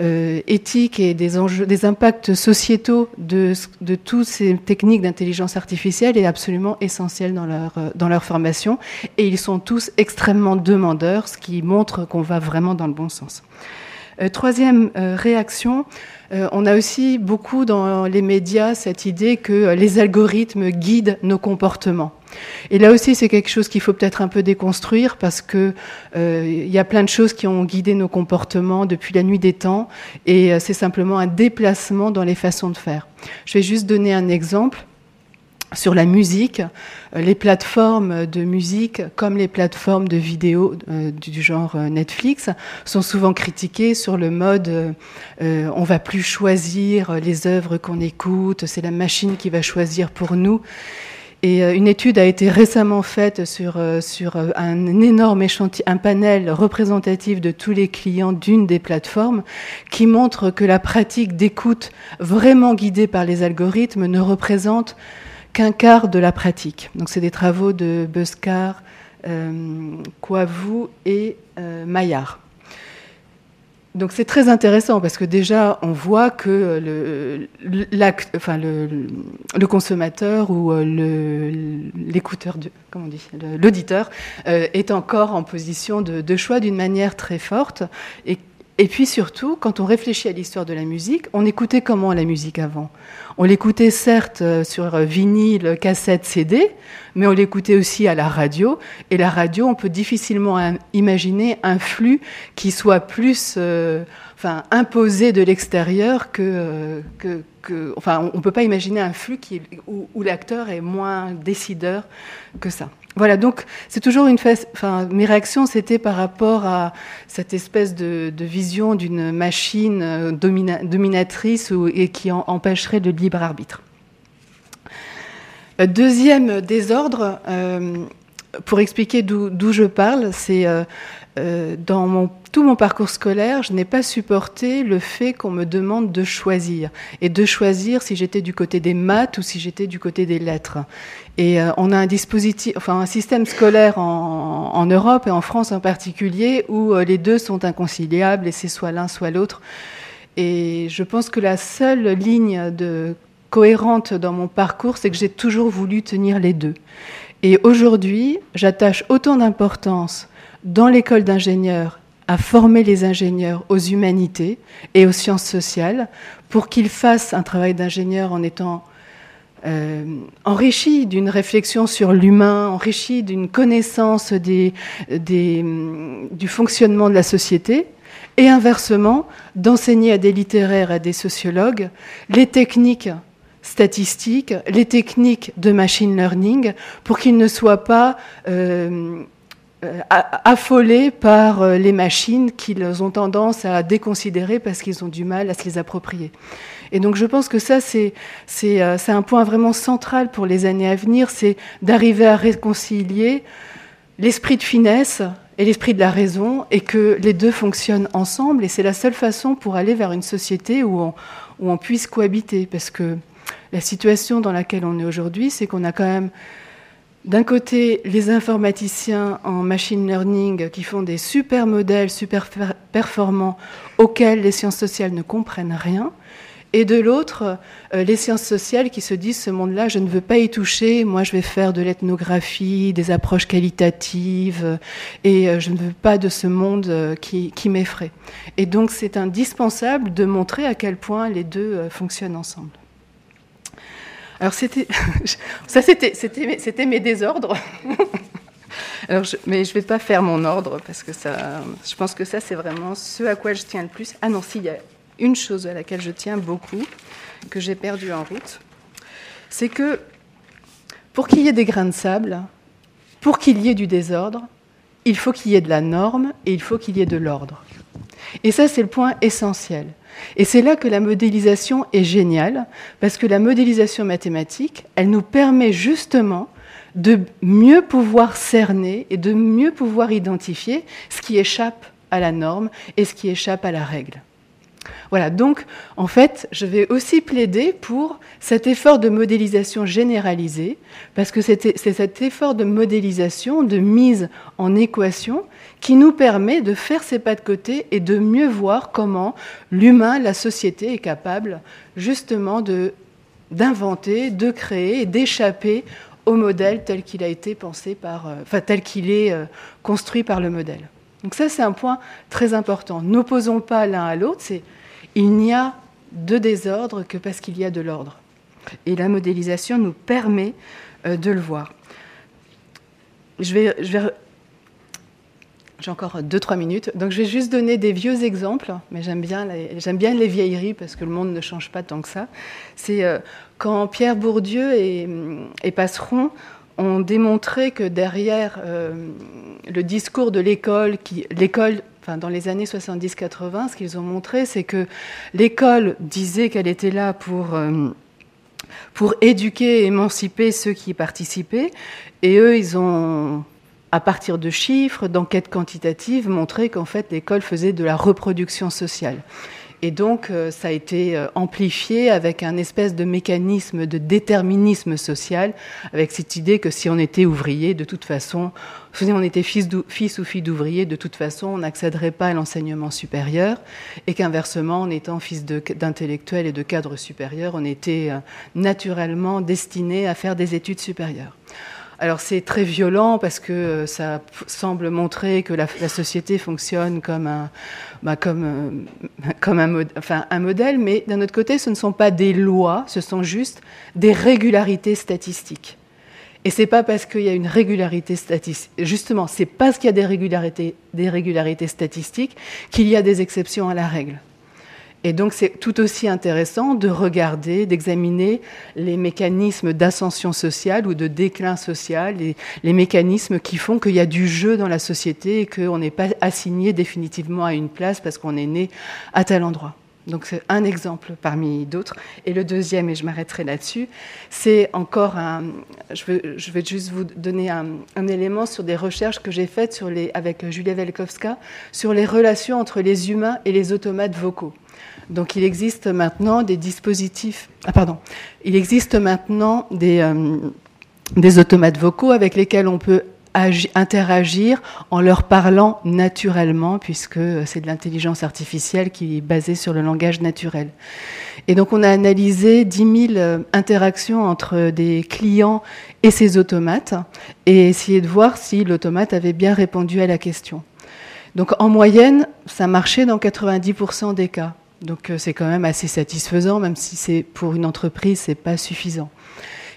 euh, éthiques et des, enjeux, des impacts sociétaux de, de toutes ces techniques d'intelligence artificielle est absolument essentielle dans leur, dans leur formation et ils sont tous extrêmement demandeurs, ce qui montre qu'on va vraiment dans le bon sens. Troisième réaction, euh, on a aussi beaucoup dans les médias cette idée que les algorithmes guident nos comportements. Et là aussi, c'est quelque chose qu'il faut peut-être un peu déconstruire parce que il y a plein de choses qui ont guidé nos comportements depuis la nuit des temps, et c'est simplement un déplacement dans les façons de faire. Je vais juste donner un exemple sur la musique, euh, les plateformes de musique comme les plateformes de vidéo euh, du genre euh, Netflix sont souvent critiquées sur le mode euh, on va plus choisir les œuvres qu'on écoute, c'est la machine qui va choisir pour nous. Et une étude a été récemment faite sur, sur un énorme échantillon, un panel représentatif de tous les clients d'une des plateformes qui montre que la pratique d'écoute vraiment guidée par les algorithmes ne représente qu'un quart de la pratique. Donc c'est des travaux de Buscar, euh, et euh, Maillard. Donc c'est très intéressant parce que déjà on voit que le, consommateur ou euh, l'écouteur, comment on dit, l'auditeur euh, est encore en position de, de choix d'une manière très forte et et puis surtout, quand on réfléchit à l'histoire de la musique, on écoutait comment la musique avant? On l'écoutait certes euh, sur euh, vinyle, cassette, CD, mais on l'écoutait aussi à la radio. Et la radio, on peut difficilement imaginer un flux qui soit plus euh, imposé de l'extérieur que, Enfin, on ne peut pas imaginer un flux où l'acteur est moins décideur que ça. Voilà, donc c'est toujours une enfin, mes réactions, c'était par rapport à cette espèce de, vision d'une machine euh, dominatrice et qui empêcherait le libre arbitre. Euh, deuxième désordre, euh, pour expliquer d'où je parle, c'est euh, dans tout mon parcours scolaire, je n'ai pas supporté le fait qu'on me demande de choisir et de choisir si j'étais du côté des maths ou si j'étais du côté des lettres. Et euh, on a un dispositif, enfin un système scolaire en, en, Europe et en France en particulier où euh, les deux sont inconciliables et c'est soit l'un soit l'autre. Et je pense que la seule ligne de cohérente dans mon parcours, c'est que j'ai toujours voulu tenir les deux. Et aujourd'hui, j'attache autant d'importance dans l'école d'ingénieurs à former les ingénieurs aux humanités et aux sciences sociales pour qu'ils fassent un travail d'ingénieur en étant euh, enrichi d'une réflexion sur l'humain, enrichi d'une connaissance des, du fonctionnement de la société, Et inversement, d'enseigner à des littéraires, à des sociologues, les techniques statistiques, les techniques de machine learning, pour qu'ils ne soient pas euh, affolés par euh, les machines qu'ils ont tendance à déconsidérer parce qu'ils ont du mal à se les approprier. Et donc je pense que ça, c'est un point vraiment central pour les années à venir, c'est d'arriver à réconcilier l'esprit de finesse et l'esprit de la raison, et que les deux fonctionnent ensemble, et c'est la seule façon pour aller vers une société où on, où on puisse cohabiter, parce que la situation dans laquelle on est aujourd'hui, c'est qu'on a quand même d'un côté les informaticiens en machine learning qui font des super modèles super performants auxquels les sciences sociales ne comprennent rien, et de l'autre, euh, les sciences sociales qui se disent ce monde-là, je ne veux pas y toucher, moi je vais faire de l'ethnographie, des approches qualitatives, euh, et euh, je ne veux pas de ce monde qui, qui m'effraie. Et donc c'est indispensable de montrer à quel point les deux fonctionnent ensemble. Alors c'était, ça c'était, mes désordres. Mais je ne vais pas faire mon ordre parce que ça, je pense que ça c'est vraiment ce à quoi je tiens le plus. Ah non, si, il y a une chose à laquelle je tiens beaucoup, que j'ai perdu en route, c'est que pour qu'il y ait des grains de sable, pour qu'il y ait du désordre, il faut qu'il y ait de la norme et il faut qu'il y ait de l'ordre. Et ça, c'est le point essentiel. Et c'est là que la modélisation est géniale, parce que la modélisation mathématique, elle nous permet justement de mieux pouvoir cerner et de mieux pouvoir identifier ce qui échappe à la norme et ce qui échappe à la règle. Voilà, donc en fait, je vais aussi plaider pour cet effort de modélisation généralisé, parce que c'est cet effort de modélisation, de mise en équation, qui nous permet de faire ses pas de côté et de mieux voir comment l'humain, la société est capable justement d'inventer, de créer et d'échapper au modèle tel qu'il a été pensé par, euh, tel qu'il est euh, construit par le modèle. Donc ça, c'est un point très important. N'opposons pas l'un à l'autre, il n'y a de désordre que parce qu'il y a de l'ordre. Et la modélisation nous permet euh, de le voir. J'ai encore 2-3 minutes. Donc je vais juste donner des vieux exemples, mais j'aime bien, les, vieilleries parce que le monde ne change pas tant que ça. C'est euh, quand Pierre Bourdieu et, Passeron ont démontré que derrière euh, le discours de l'école, l'école dans les années 70-80, ce qu'ils ont montré, c'est que l'école disait qu'elle était là pour, euh, pour éduquer et émanciper ceux qui y participaient, et eux, ils ont à partir de chiffres, d'enquêtes quantitatives, montré qu'en fait l'école faisait de la reproduction sociale. Et donc, euh, ça a été euh, amplifié avec un espèce de mécanisme de déterminisme social, avec cette idée que si on était ouvrier, de toute façon, si on était fils, ou fille d'ouvrier, de toute façon, on n'accéderait pas à l'enseignement supérieur, et qu'inversement, en étant fils d'intellectuels et de cadres supérieurs, on était euh, naturellement destiné à faire des études supérieures. Alors c'est très violent parce que ça semble montrer que la, société fonctionne comme un, bah, euh, un modèle, mais d'un autre côté, ce ne sont pas des lois, ce sont juste des régularités statistiques. Et c'est pas parce qu'il y a une régularité statistique, justement, c'est parce qu'il y a des régularités, des régularités statistiques qu'il y a des exceptions à la règle. Et donc c'est tout aussi intéressant de regarder, d'examiner les mécanismes d'ascension sociale ou de déclin social, les, les mécanismes qui font qu'il y a du jeu dans la société et qu'on n'est pas assigné définitivement à une place parce qu'on est né à tel endroit. Donc c'est un exemple parmi d'autres. Et le deuxième, et je m'arrêterai là-dessus, c'est encore un... Je vais, juste vous donner un, élément sur des recherches que j'ai faites sur les, avec Julia Velkowska sur les relations entre les humains et les automates vocaux. Donc il existe maintenant des dispositifs. Ah pardon. Il existe maintenant des, euh, des automates vocaux avec lesquels on peut interagir en leur parlant naturellement, puisque c'est de l'intelligence artificielle qui est basée sur le langage naturel. Et donc on a analysé 10 000 euh, interactions entre des clients et ces automates et essayé de voir si l'automate avait bien répondu à la question. Donc en moyenne, ça marchait dans 90% des cas. Donc euh, c'est quand même assez satisfaisant, même si c'est pour une entreprise, c'est pas suffisant.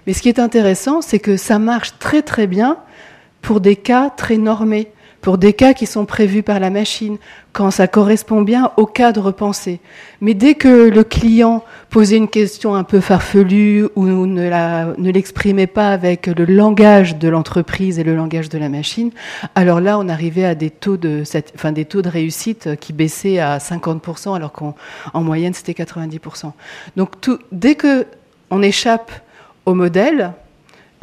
Mais ce qui est intéressant, c'est que ça marche très très bien pour des cas très normés. pour des cas qui sont prévus par la machine, quand ça correspond bien au cadre pensé. Mais dès que le client posait une question un peu farfelue ou ne l'exprimait pas avec le langage de l'entreprise et le langage de la machine, alors là, on arrivait à des taux de, des taux de réussite qui baissaient à 50%, alors qu'en moyenne, c'était 90%. Donc, dès que on échappe au modèle,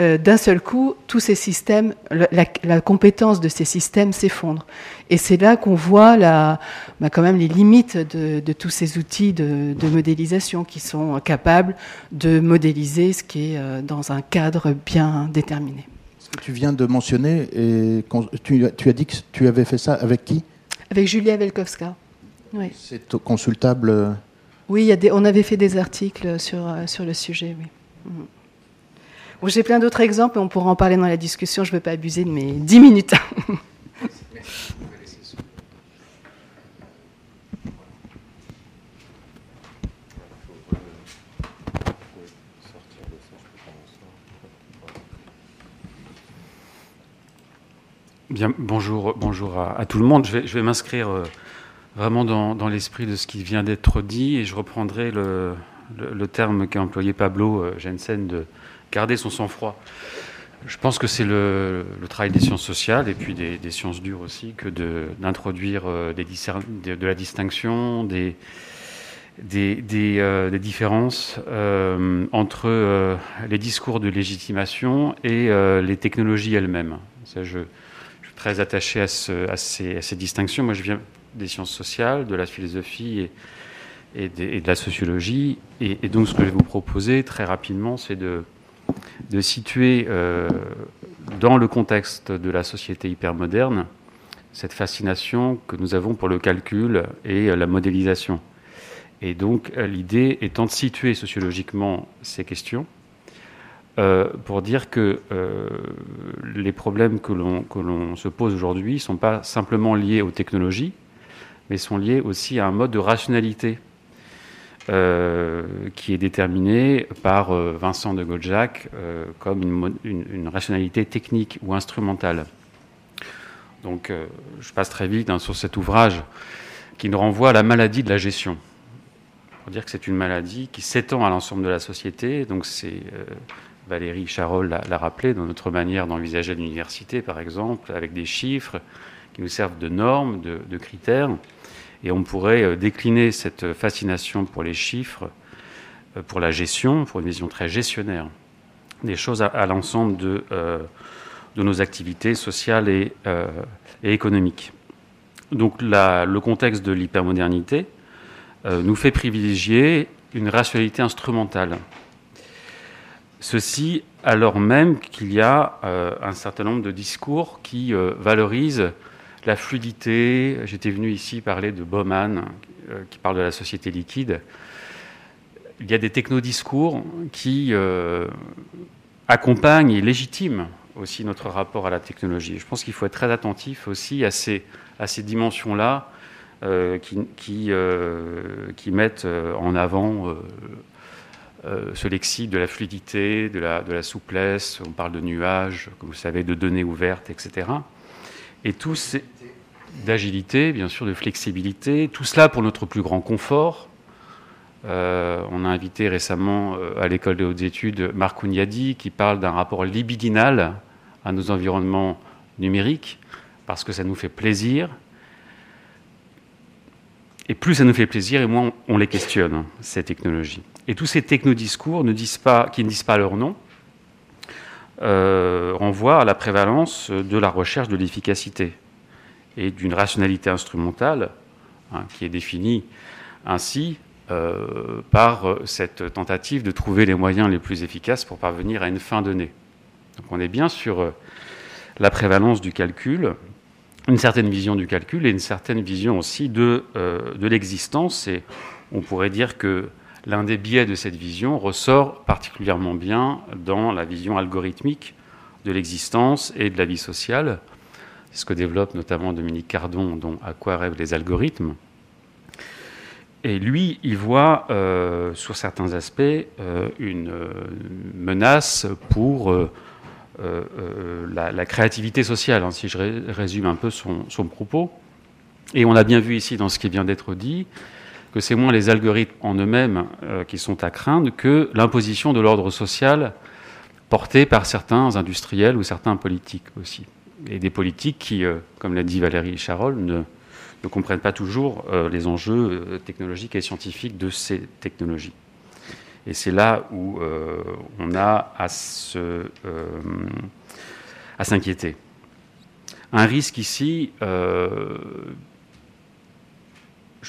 euh, d'un seul coup, tous ces systèmes, la, compétence de ces systèmes s'effondre. Et c'est là qu'on voit la, bah, quand même les limites de, tous ces outils de, modélisation qui sont capables de modéliser ce qui est euh, dans un cadre bien déterminé. Ce que tu viens de mentionner, et tu, as dit que tu avais fait ça avec qui? Avec Julia Velkovska. Oui. C'est consultable euh, Oui, y a des, on avait fait des articles sur, sur le sujet, oui. J'ai plein d'autres exemples, on pourra en parler dans la discussion. Je ne veux pas abuser de mes 10 minutes. Bonjour, bonjour à, tout le monde. Je vais, m'inscrire euh, vraiment dans, l'esprit de ce qui vient d'être dit et je reprendrai le, terme qu'a employé Pablo euh, Jensen de garder son sang-froid. Je pense que c'est le, travail des sciences sociales et puis des, sciences dures aussi que d'introduire euh, de, la distinction, des, euh, différences euh, entre les discours de légitimation et les technologies elles-mêmes. Je, suis très attaché à, ce, à, ces, distinctions. Moi, je viens des sciences sociales, de la philosophie et, de, la sociologie. Et, donc, ce que je vais vous proposer très rapidement, c'est de de situer euh, dans le contexte de la société hypermoderne cette fascination que nous avons pour le calcul et euh, la modélisation. Et donc euh, l'idée étant de situer sociologiquement ces questions pour dire que les problèmes que l'on se pose aujourd'hui ne sont pas simplement liés aux technologies, mais sont liés aussi à un mode de rationalité euh, qui est déterminé par euh, Vincent de Goldjac euh, comme une, rationalité technique ou instrumentale. Donc je passe très vite hein, sur cet ouvrage qui nous renvoie à la maladie de la gestion. Pour dire que c'est une maladie qui s'étend à l'ensemble de la société. Donc c'est Valérie Charol l'a rappelé dans notre manière d'envisager l'université, par exemple, avec des chiffres qui nous servent de normes, de critères. Et on pourrait euh, décliner cette fascination pour les chiffres, euh, pour la gestion, pour une vision très gestionnaire des choses à, l'ensemble de, euh, de, nos activités sociales et, économiques. Donc le contexte de l'hypermodernité nous fait privilégier une rationalité instrumentale. Ceci alors même qu'il y a un certain nombre de discours qui valorisent la fluidité. J'étais venu ici parler de Bauman, euh, qui parle de la société liquide. Il y a des technodiscours qui euh, accompagnent et légitiment aussi notre rapport à la technologie. Je pense qu'il faut être très attentif aussi à ces, dimensions-là euh, qui, qui, mettent en avant ce lexique de la fluidité, de la, de la souplesse. On parle de nuages, comme vous savez, de données ouvertes, etc. Et tous ces, d'agilité, bien sûr, de flexibilité, tout cela pour notre plus grand confort. Euh, on a invité récemment euh, à l'école des hautes études Marc Ougnadi qui parle d'un rapport libidinal à nos environnements numériques parce que ça nous fait plaisir. Et plus ça nous fait plaisir, et moins on les questionne, ces technologies. Et tous ces technodiscours ne disent pas, qui ne disent pas leur nom euh, renvoient à la prévalence de la recherche de l'efficacité et d'une rationalité instrumentale hein, qui est définie ainsi euh, par euh, cette tentative de trouver les moyens les plus efficaces pour parvenir à une fin donnée. Donc on est bien sur euh, la prévalence du calcul, une certaine vision du calcul et une certaine vision aussi de, de l'existence. Et on pourrait dire que l'un des biais de cette vision ressort particulièrement bien dans la vision algorithmique de l'existence et de la vie sociale, ce que développe notamment Dominique Cardon, dont À quoi rêvent les algorithmes. Et lui, il voit euh, sur certains aspects euh, une euh, menace pour la, créativité sociale, hein, si je résume un peu son, son, propos. Et on a bien vu ici dans ce qui vient d'être dit que c'est moins les algorithmes en eux-mêmes qui sont à craindre que l'imposition de l'ordre social porté par certains industriels ou certains politiques aussi. Et des politiques qui, comme l'a dit Valérie Charol, ne, ne comprennent pas toujours euh, les enjeux euh, technologiques et scientifiques de ces technologies. Et c'est là où euh, on a à s'inquiéter. Un risque ici, je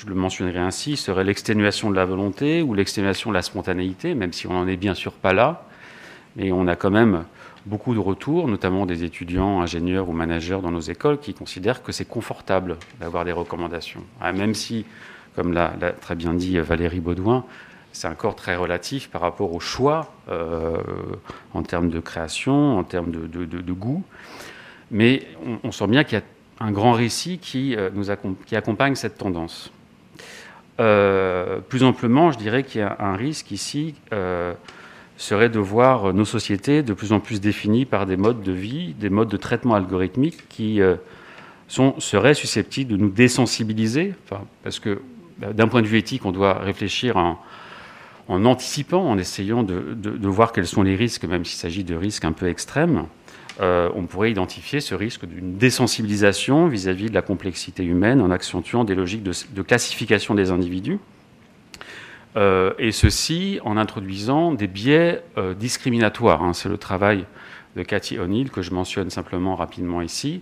le mentionnerai ainsi, serait l'exténuation de la volonté ou l'exténuation de la spontanéité, même si on n'en est bien sûr pas là. Mais on a quand même beaucoup de retours, notamment des étudiants, ingénieurs ou managers dans nos écoles, qui considèrent que c'est confortable d'avoir des recommandations. Ah, même si, comme l'a très bien dit Valérie Baudouin, c'est encore très relatif par rapport au choix euh, en termes de création, en termes de, goût. Mais on, sent bien qu'il y a un grand récit qui, euh, accompagne cette tendance. Euh, plus amplement, je dirais qu'il y a un risque ici serait de voir nos sociétés de plus en plus définies par des modes de vie, des modes de traitement algorithmique qui euh, seraient susceptibles de nous désensibiliser, parce que bah, d'un point de vue éthique, on doit réfléchir en, anticipant, en essayant de, voir quels sont les risques, même s'il s'agit de risques un peu extrêmes. Euh, on pourrait identifier ce risque d'une désensibilisation vis-à-vis de la complexité humaine en accentuant des logiques de classification des individus euh, et ceci en introduisant des biais euh, discriminatoires. Hein. C'est le travail de Cathy O'Neill que je mentionne simplement rapidement ici.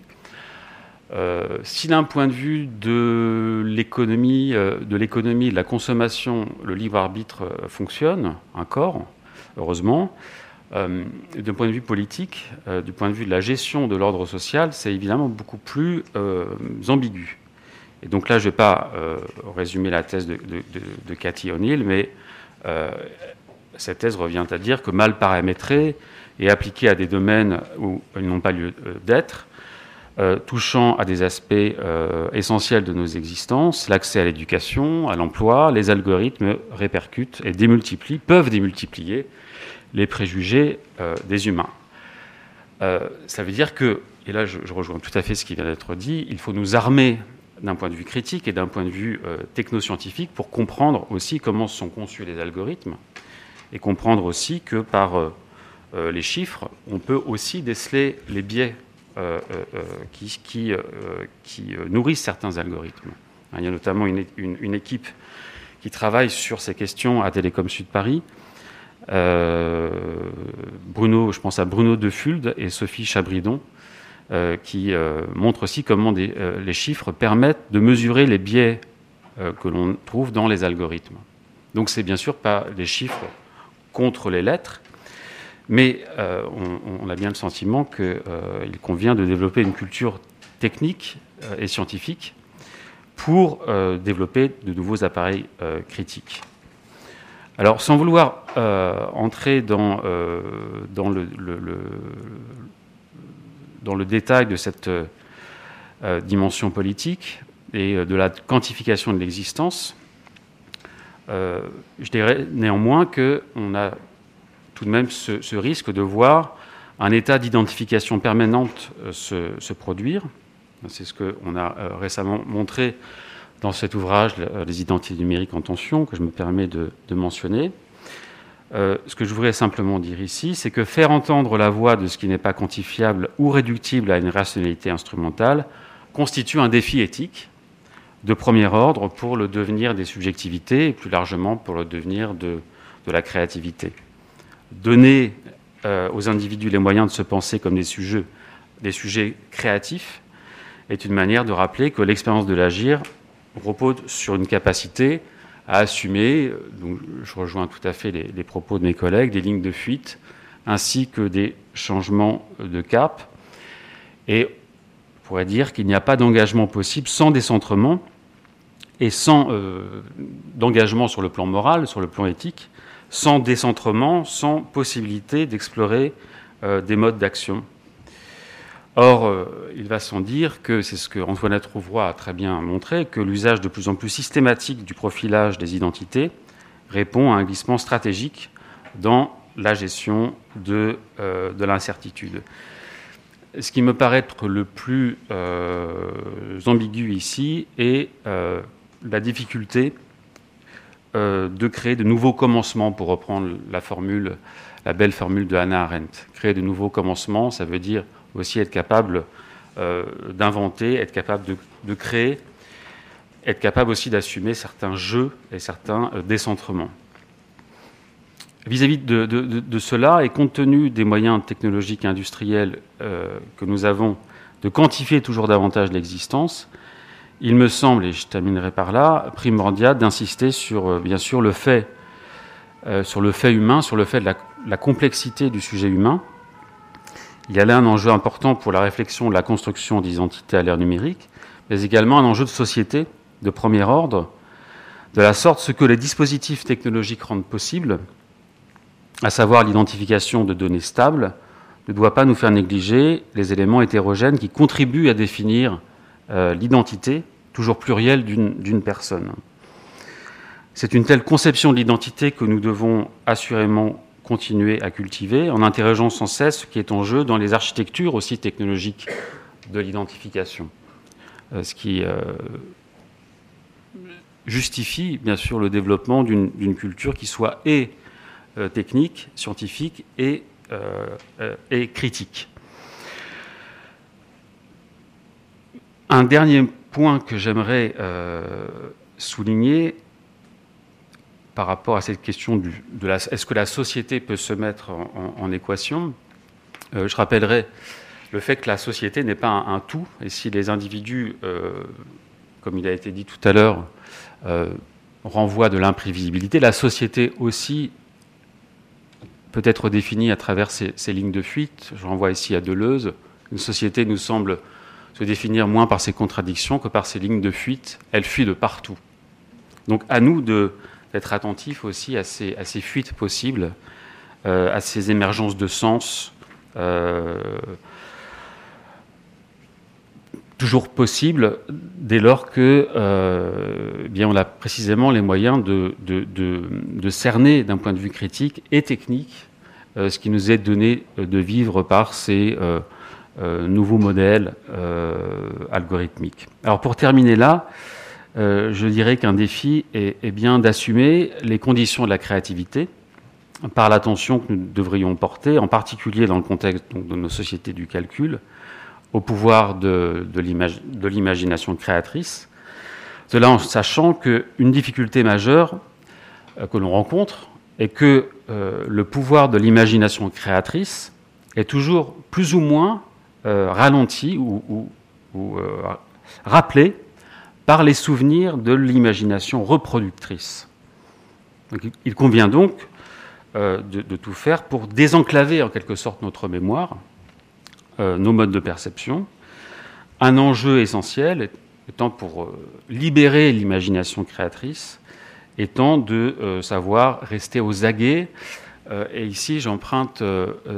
Euh, si d'un point de vue de l'économie, de l'économie, de la consommation, le libre arbitre fonctionne encore, heureusement, d'un point de vue politique, du point de vue de la gestion de l'ordre social, c'est évidemment beaucoup plus ambigu. Et donc là, je ne vais pas euh, résumer la thèse de, Cathy O'Neill, mais euh, cette thèse revient à dire que mal paramétré et appliqué à des domaines où ils n'ont pas lieu euh, d'être, touchant à des aspects essentiels de nos existences, l'accès à l'éducation, à l'emploi, les algorithmes répercutent et démultiplient, peuvent démultiplier les préjugés des humains. ça veut dire que, et là je, rejoins tout à fait ce qui vient d'être dit, il faut nous armer d'un point de vue critique et d'un point de vue euh, technoscientifique pour comprendre aussi comment sont conçus les algorithmes et comprendre aussi que par euh, euh, les chiffres, on peut aussi déceler les biais qui, qui, qui nourrissent certains algorithmes. Il y a notamment une, une, équipe qui travaille sur ces questions à Télécom Sud Paris. Bruno, je pense à Bruno Defulde et Sophie Chabridon, euh, qui euh, montre aussi comment euh, les chiffres permettent de mesurer les biais que l'on trouve dans les algorithmes. Donc c'est bien sûr pas des chiffres contre les lettres, mais on, a bien le sentiment qu'il convient de développer une culture technique et scientifique pour développer de nouveaux appareils critiques. Alors, sans vouloir entrer dans le, dans le détail de cette euh, euh, dimension politique et euh, de la quantification de l'existence, je dirais néanmoins qu'on a tout de même ce, risque de voir un état d'identification permanente se, produire. C'est ce qu'on a récemment montré dans cet ouvrage, Les identités numériques en tension, que je me permets de mentionner. Euh, ce que je voudrais simplement dire ici, c'est que faire entendre la voix de ce qui n'est pas quantifiable ou réductible à une rationalité instrumentale constitue un défi éthique de premier ordre pour le devenir des subjectivités et plus largement pour le devenir de, la créativité. Donner euh, aux individus les moyens de se penser comme des sujets, des sujets créatifs est une manière de rappeler que l'expérience de l'agir repose sur une capacité à assumer, donc je rejoins tout à fait les, propos de mes collègues, des lignes de fuite ainsi que des changements de cap. Et on pourrait dire qu'il n'y a pas d'engagement possible sans décentrement et sans euh, d'engagement sur le plan moral, sur le plan éthique, sans décentrement, sans possibilité d'explorer euh, des modes d'action Or, euh, il va sans dire que, c'est ce que Antoinette Rouvroy a très bien montré, que l'usage de plus en plus systématique du profilage des identités répond à un glissement stratégique dans la gestion de, de l'incertitude. Ce qui me paraît être le plus ambigu ici est la difficulté de créer de nouveaux commencements, pour reprendre la formule, la belle formule de Hannah Arendt. Créer de nouveaux commencements, ça veut dire aussi être capable d'inventer, être capable de créer être capable aussi d'assumer certains jeux et certains euh, décentrements. Vis-à-vis de, cela, et compte tenu des moyens technologiques et industriels euh, que nous avons de quantifier toujours davantage l'existence, il me semble, et je terminerai par là, primordial d'insister sur, euh, bien sûr, le fait, sur le fait humain, sur le fait de la, complexité du sujet humain. Il y a là un enjeu important pour la réflexion de la construction d'identité à l'ère numérique, mais également un enjeu de société de premier ordre, de la sorte ce que les dispositifs technologiques rendent possible, à savoir l'identification de données stables, ne doit pas nous faire négliger les éléments hétérogènes qui contribuent à définir euh, l'identité, toujours plurielle, d'une personne. C'est une telle conception de l'identité que nous devons assurément continuer à cultiver en interrogeant sans cesse ce qui est en jeu dans les architectures aussi technologiques de l'identification. Euh, ce qui euh, justifie bien sûr le développement d'une culture qui soit et euh, technique, scientifique et, et, critique. Un dernier point que j'aimerais souligner par rapport à cette question de la, est-ce que la société peut se mettre en, équation, je rappellerai le fait que la société n'est pas un, tout, et si les individus, comme il a été dit tout à l'heure, euh, renvoie de l'imprévisibilité. La société aussi peut être définie à travers ces, lignes de fuite. Je renvoie ici à Deleuze. Une société nous semble se définir moins par ses contradictions que par ses lignes de fuite. Elle fuit de partout. Donc à nous d'être attentifs aussi à ces, fuites possibles, euh, à ces émergences de sens. Euh, toujours possible dès lors que euh, bien on a précisément les moyens de, cerner d'un point de vue critique et technique ce qui nous est donné de vivre par ces nouveaux modèles algorithmiques. Alors pour terminer là, je dirais qu'un défi est, bien d'assumer les conditions de la créativité par l'attention que nous devrions porter, en particulier dans le contexte de nos sociétés du calcul, au pouvoir de, l'imagination créatrice. Cela en sachant qu'une difficulté majeure euh, que l'on rencontre est que euh, le pouvoir de l'imagination créatrice est toujours plus ou moins euh, ralenti ou, rappelé par les souvenirs de l'imagination reproductrice. il convient donc de, tout faire pour désenclaver en quelque sorte notre mémoire euh, nos modes de perception. Un enjeu essentiel étant pour euh, libérer l'imagination créatrice, étant de euh, savoir rester aux aguets. et ici, j'emprunte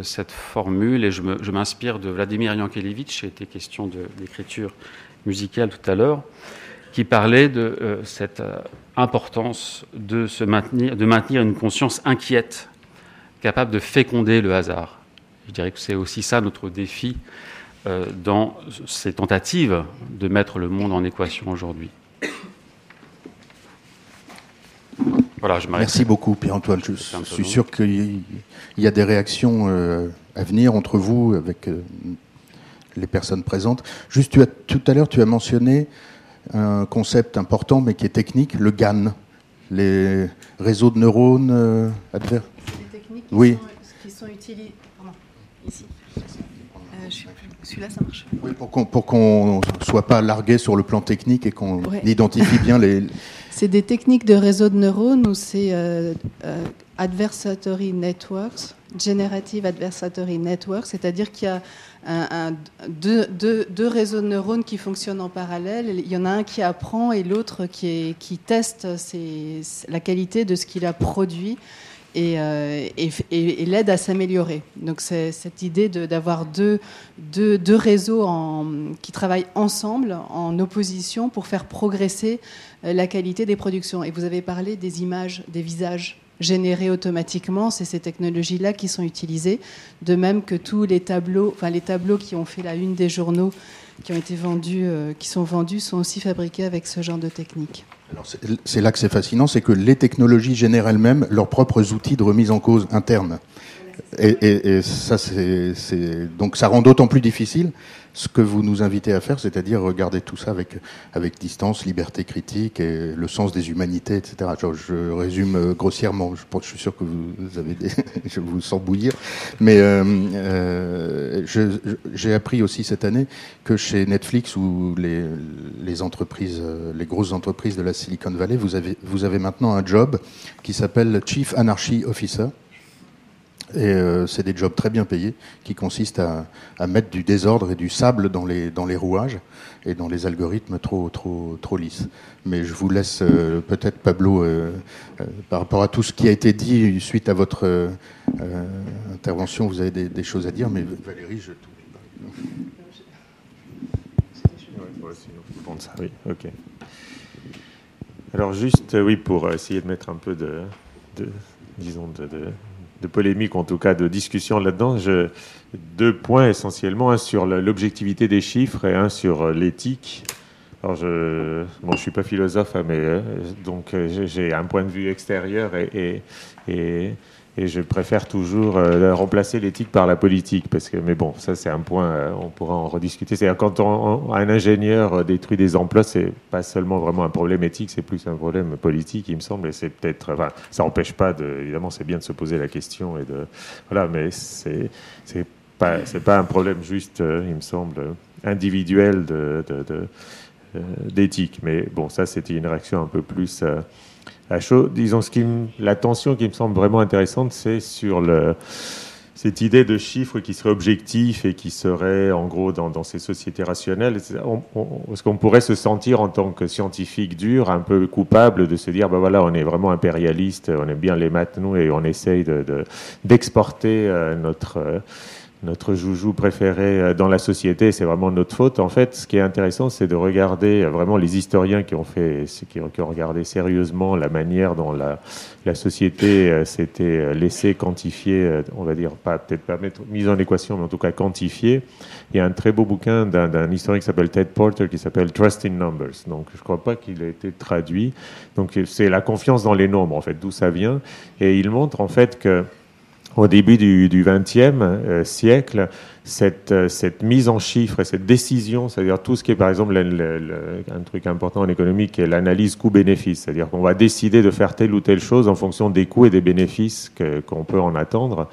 cette formule et je m'inspire de Vladimir Yankelevitch, il était question d'écriture musicale tout à l'heure, qui parlait de cette importance de, se maintenir, de maintenir une conscience inquiète, capable de féconder le hasard. Je dirais que c'est aussi ça notre défi euh, dans ces tentatives de mettre le monde en équation aujourd'hui. Voilà, je Merci beaucoup, Pierre-Antoine. Je, suis sûr qu'il y a des réactions euh, à venir entre vous, avec euh, les personnes présentes. Juste, tu as, tout à l'heure, tu as mentionné un concept important, mais qui est technique, le GAN, les réseaux de neurones adverses. techniques oui. qui sont utilisées ici. Euh, celui-là, ça marche. Oui, pour qu'on ne soit pas largué sur le plan technique et qu'on identifie bien les. C'est des techniques de réseau de neurones ou c'est euh, euh, adversatory networks, generative adversatory networks, c'est-à-dire qu'il y a deux, réseaux de neurones qui fonctionnent en parallèle. Il y en a un qui apprend et l'autre qui, teste la qualité de ce qu'il a produit euh, et, l'aide à s'améliorer. Donc c'est cette idée d'avoir deux, réseaux qui travaillent ensemble, en opposition, pour faire progresser euh, la qualité des productions. Et vous avez parlé des images, des visages générés automatiquement. C'est ces technologies-là qui sont utilisées, de même que tous les tableaux, enfin les tableaux qui ont fait la une des journaux, qui ont été vendus, euh, qui sont vendus, sont aussi fabriqués avec ce genre de technique. C'est là que c'est fascinant, c'est que les technologies génèrent elles-mêmes leurs propres outils de remise en cause interne. Et, et, ça, c'est donc ça rend d'autant plus difficile ce que vous nous invitez à faire, c'est-à-dire regarder tout ça avec, avec distance, liberté critique et le sens des humanités, etc. Je, je résume euh, grossièrement, je, je, suis sûr que vous avez des, je vous sens bouillir, mais euh, euh, j'ai appris aussi cette année que chez Netflix ou les, les entreprises, euh, les grosses entreprises de la Silicon Valley, vous avez, vous avez maintenant un job qui s'appelle Chief Anarchy Officer et euh, c'est des jobs très bien payés qui consistent à, mettre du désordre et du sable dans les, rouages et dans les algorithmes trop, lisses. Mais je vous laisse euh, peut-être, Pablo, euh, par rapport à tout ce qui a été dit suite à votre intervention, vous avez des, choses à dire, mais Valérie, je. ça, oui, ok. Alors juste, oui, pour essayer de mettre un peu de, disons, de de polémique, en tout cas de discussion là-dedans. deux points essentiellement, un sur l'objectivité des chiffres et un sur l'éthique. Alors je, bon, suis pas philosophe, hein, mais euh, donc euh, j'ai un point de vue extérieur et, et et je préfère toujours euh, remplacer l'éthique par la politique, parce que, mais bon, ça c'est un point, euh, on pourra en rediscuter. C'est quand on, un ingénieur euh, détruit des emplois, c'est pas seulement vraiment un problème éthique, c'est plus un problème politique, il me semble. Et c'est peut-être, enfin, ça n'empêche pas de, évidemment, c'est bien de se poser la question et de, voilà, mais c'est, c'est pas, c'est pas un problème juste, il me semble, individuel de d'éthique. Mais bon, ça c'était une réaction un peu plus la chose, disons, ce qui la tension qui me semble vraiment intéressante, c'est sur le, cette idée de chiffres qui serait objectif et qui serait, en gros, dans, ces sociétés rationnelles. Est-ce qu'on pourrait se sentir, en tant que scientifique dur, un peu coupable de se dire, ben voilà, on est vraiment impérialiste, on aime bien les maths, nous, et on essaye d'exporter de, euh, notre. Notre joujou préféré euh, dans la société, c'est vraiment notre faute. En fait, ce qui est intéressant, c'est de regarder euh, vraiment les historiens qui ont fait, qui ont regardé sérieusement la manière dont la, la société euh, s'était laissée quantifier, on va dire, pas peut-être pas mise en équation, mais en tout cas quantifier. Il y a un très beau bouquin d'un historien qui s'appelle Ted Porter qui s'appelle Trust in Numbers. Donc, je ne crois pas qu'il ait été traduit. Donc, c'est la confiance dans les nombres, en fait, d'où ça vient. Et il montre, en fait, que au début du XXe euh, siècle, cette, euh, cette, mise en chiffres et cette décision, c'est-à-dire tout ce qui est par exemple le, le, le, un truc important en économie qui est l'analyse coût-bénéfice, c'est-à-dire qu'on va décider de faire telle ou telle chose en fonction des coûts et des bénéfices qu'on peut en attendre.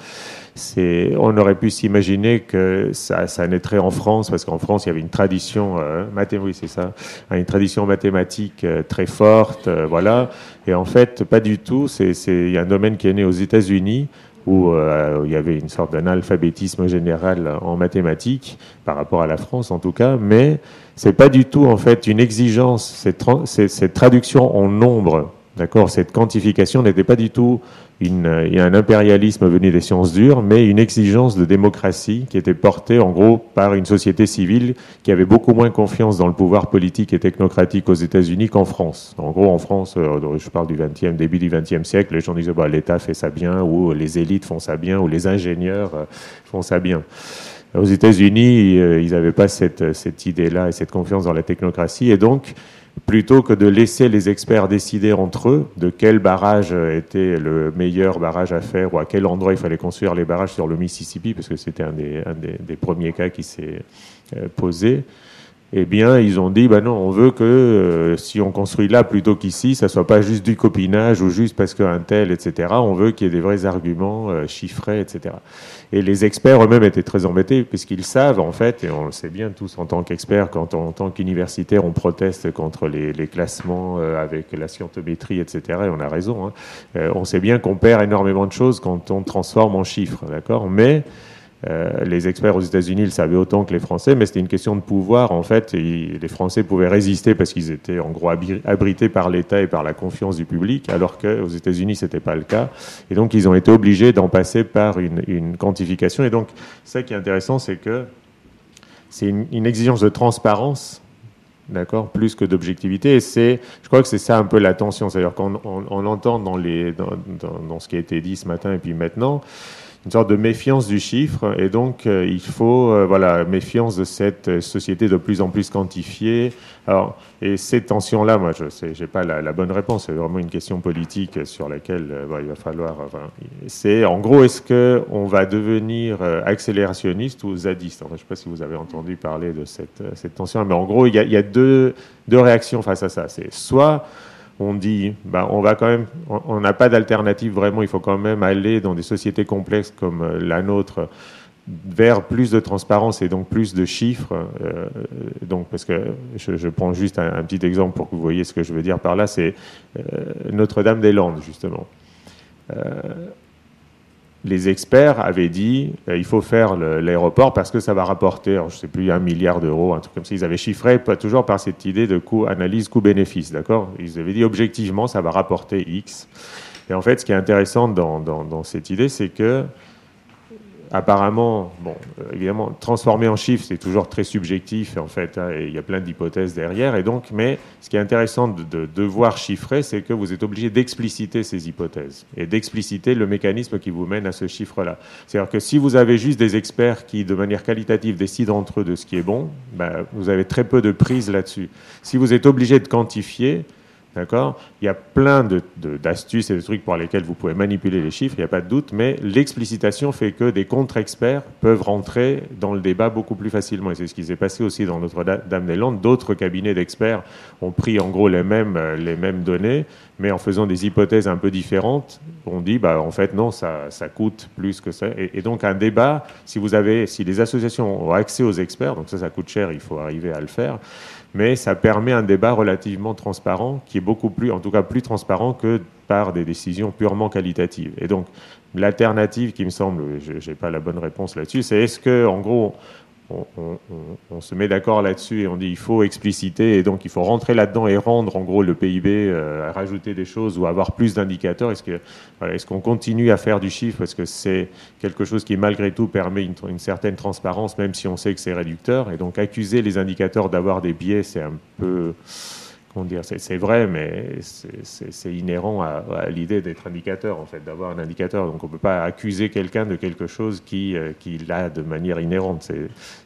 On aurait pu s'imaginer que ça, ça, naîtrait en France, parce qu'en France, il y avait une tradition, euh, mathématique, c'est ça, une tradition mathématique euh, très forte, voilà. Et en fait, pas du tout. C'est, il y a un domaine qui est né aux États-Unis où euh, il y avait une sorte d'analphabétisme général en mathématiques par rapport à la France en tout cas, mais c'est pas du tout en fait une exigence. Cette, cette traduction en nombre, d'accord, cette quantification n'était pas du tout une, un impérialisme venu des sciences dures, mais une exigence de démocratie qui était portée en gros par une société civile qui avait beaucoup moins confiance dans le pouvoir politique et technocratique aux États-Unis qu'en France. En gros, en France, euh, je parle du 20e, début du 20e siècle, les gens disaient bah, l'État fait ça bien, ou les élites font ça bien, ou les ingénieurs euh, font ça bien. Aux États-Unis, euh, ils n'avaient pas cette, cette idée-là et cette confiance dans la technocratie, et donc plutôt que de laisser les experts décider entre eux de quel barrage était le meilleur barrage à faire ou à quel endroit il fallait construire les barrages sur le Mississippi, parce que c'était un, des, des, premiers cas qui s'est euh, posé, eh bien, ils ont dit, ben non, on veut que euh, si on construit là plutôt qu'ici, ça soit pas juste du copinage ou juste parce qu'un tel, etc. On veut qu'il y ait des vrais arguments euh, chiffrés, etc. Et les experts eux-mêmes étaient très embêtés puisqu'ils savent, en fait, et on le sait bien tous en tant qu'experts, quand on, en tant qu'universitaire, on proteste contre les, les classements euh, avec la scientométrie, etc. Et on a raison. Hein. Euh, on sait bien qu'on perd énormément de choses quand on transforme en chiffres, d'accord? Mais euh, les experts aux États-Unis le savaient autant que les Français, mais c'était une question de pouvoir. En fait, les Français pouvaient résister parce qu'ils étaient en gros abrités par l'État et par la confiance du public, alors qu'aux États-Unis, c'était pas le cas. Et donc, ils ont été obligés d'en passer par une, quantification. Et donc, ça qui est intéressant, c'est que c'est une, exigence de transparence d'accord, plus que d'objectivité. Et c'est, je crois que c'est ça un peu la tension, c'est-à-dire qu'on on, entend dans, les, dans, ce qui a été dit ce matin et puis maintenant, une sorte de méfiance du chiffre, et donc euh, il faut, euh, voilà, méfiance de cette société de plus en plus quantifiée. Alors, et ces tensions-là, moi, je j'ai pas la, bonne réponse. C'est vraiment une question politique sur laquelle euh, il va falloir. c'est, en gros, est-ce que on va devenir accélérationniste ou zadiste? Je ne sais pas si vous avez entendu parler de cette, cette tension, mais en gros, il y a, il y a deux, deux réactions face à ça. C'est soit on dit, bah, on va quand même, on n'a pas d'alternative vraiment, il faut quand même aller dans des sociétés complexes comme euh, la nôtre vers plus de transparence et donc plus de chiffres. Euh, donc, parce que je, prends juste un, petit exemple pour que vous voyez ce que je veux dire par là, c'est euh, Notre-Dame-des-Landes, justement les experts avaient dit euh, il faut faire l'aéroport parce que ça va rapporter, je ne sais plus, un milliard d'euros, un truc comme ça. Ils avaient chiffré pas toujours par cette idée de coût, analyse coût-bénéfice, d'accord? Ils avaient dit objectivement ça va rapporter X. Et en fait, ce qui est intéressant dans cette idée, c'est que apparemment, bon, euh, évidemment, transformer en chiffres, c'est toujours très subjectif, en fait, hein, et il y a plein d'hypothèses derrière. Et donc, mais ce qui est intéressant de, devoir chiffrer, c'est que vous êtes obligé d'expliciter ces hypothèses et d'expliciter le mécanisme qui vous mène à ce chiffre-là. C'est-à-dire que si vous avez juste des experts qui, de manière qualitative, décident entre eux de ce qui est bon, ben, vous avez très peu de prise là-dessus. Si vous êtes obligé de quantifier, D'accord? Il y a plein d'astuces et de trucs pour lesquels vous pouvez manipuler les chiffres, il n'y a pas de doute, mais l'explicitation fait que des contre-experts peuvent rentrer dans le débat beaucoup plus facilement. Et c'est ce qui s'est passé aussi dans Notre-Dame-des-Landes. D'autres cabinets d'experts ont pris en gros les mêmes, les mêmes données, mais en faisant des hypothèses un peu différentes, on dit, bah, en fait, non, ça, ça coûte plus que ça. Et, et, donc, un débat, si vous avez, si les associations ont accès aux experts, donc ça, ça coûte cher, il faut arriver à le faire mais ça permet un débat relativement transparent, qui est beaucoup plus, en tout cas plus transparent que par des décisions purement qualitatives. Et donc, l'alternative qui me semble, je n'ai pas la bonne réponse là-dessus, c'est est-ce que, en gros, on, se met d'accord là-dessus et on dit il faut expliciter et donc il faut rentrer là-dedans et rendre en gros le PIB, euh, rajouter des choses ou avoir plus d'indicateurs. Est-ce que est-ce qu'on continue à faire du chiffre Est-ce que c'est quelque chose qui malgré tout permet une, une, certaine transparence même si on sait que c'est réducteur Et donc accuser les indicateurs d'avoir des biais, c'est un peu dire, c'est vrai, mais c'est inhérent à, l'idée d'être indicateur, en fait, d'avoir un indicateur. Donc on ne peut pas accuser quelqu'un de quelque chose qui, euh, qui l'a de manière inhérente.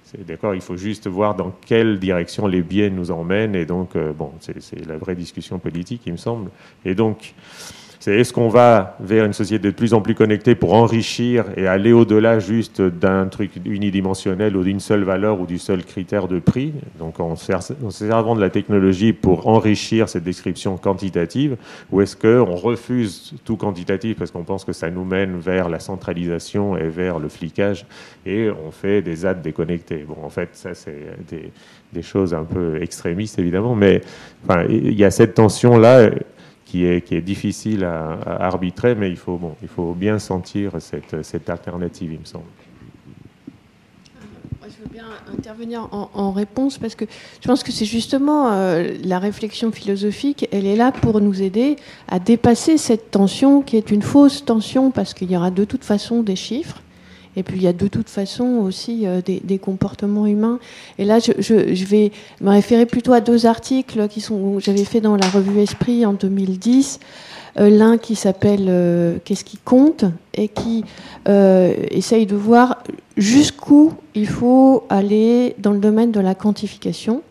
C'est d'accord, il faut juste voir dans quelle direction les biais nous emmènent. Et donc, euh, bon, c'est la vraie discussion politique, il me semble. Et donc, c'est est-ce qu'on va vers une société de plus en plus connectée pour enrichir et aller au-delà juste d'un truc unidimensionnel ou d'une seule valeur ou du seul critère de prix, donc en servant de la technologie pour enrichir cette description quantitative, ou est-ce qu'on refuse tout quantitatif parce qu'on pense que ça nous mène vers la centralisation et vers le flicage et on fait des ads déconnectés. Bon, en fait, ça c'est des, des choses un peu extrémistes évidemment, mais il y a cette tension-là qui est, difficile à, arbitrer, mais il faut, bon, il faut bien sentir cette, cette alternative, il me semble. je veux bien intervenir en, réponse parce que je pense que c'est justement euh, la réflexion philosophique, elle est là pour nous aider à dépasser cette tension qui est une fausse tension parce qu'il y aura de toute façon des chiffres et puis il y a de toute façon aussi euh, des, comportements humains. Et là, je, vais me référer plutôt à deux articles qui sont j'avais fait dans la revue Esprit en 2010. Euh, l'un qui s'appelle euh, Qu'est-ce qui compte? Et qui essaye de voir jusqu'où il faut aller dans le domaine de la quantification.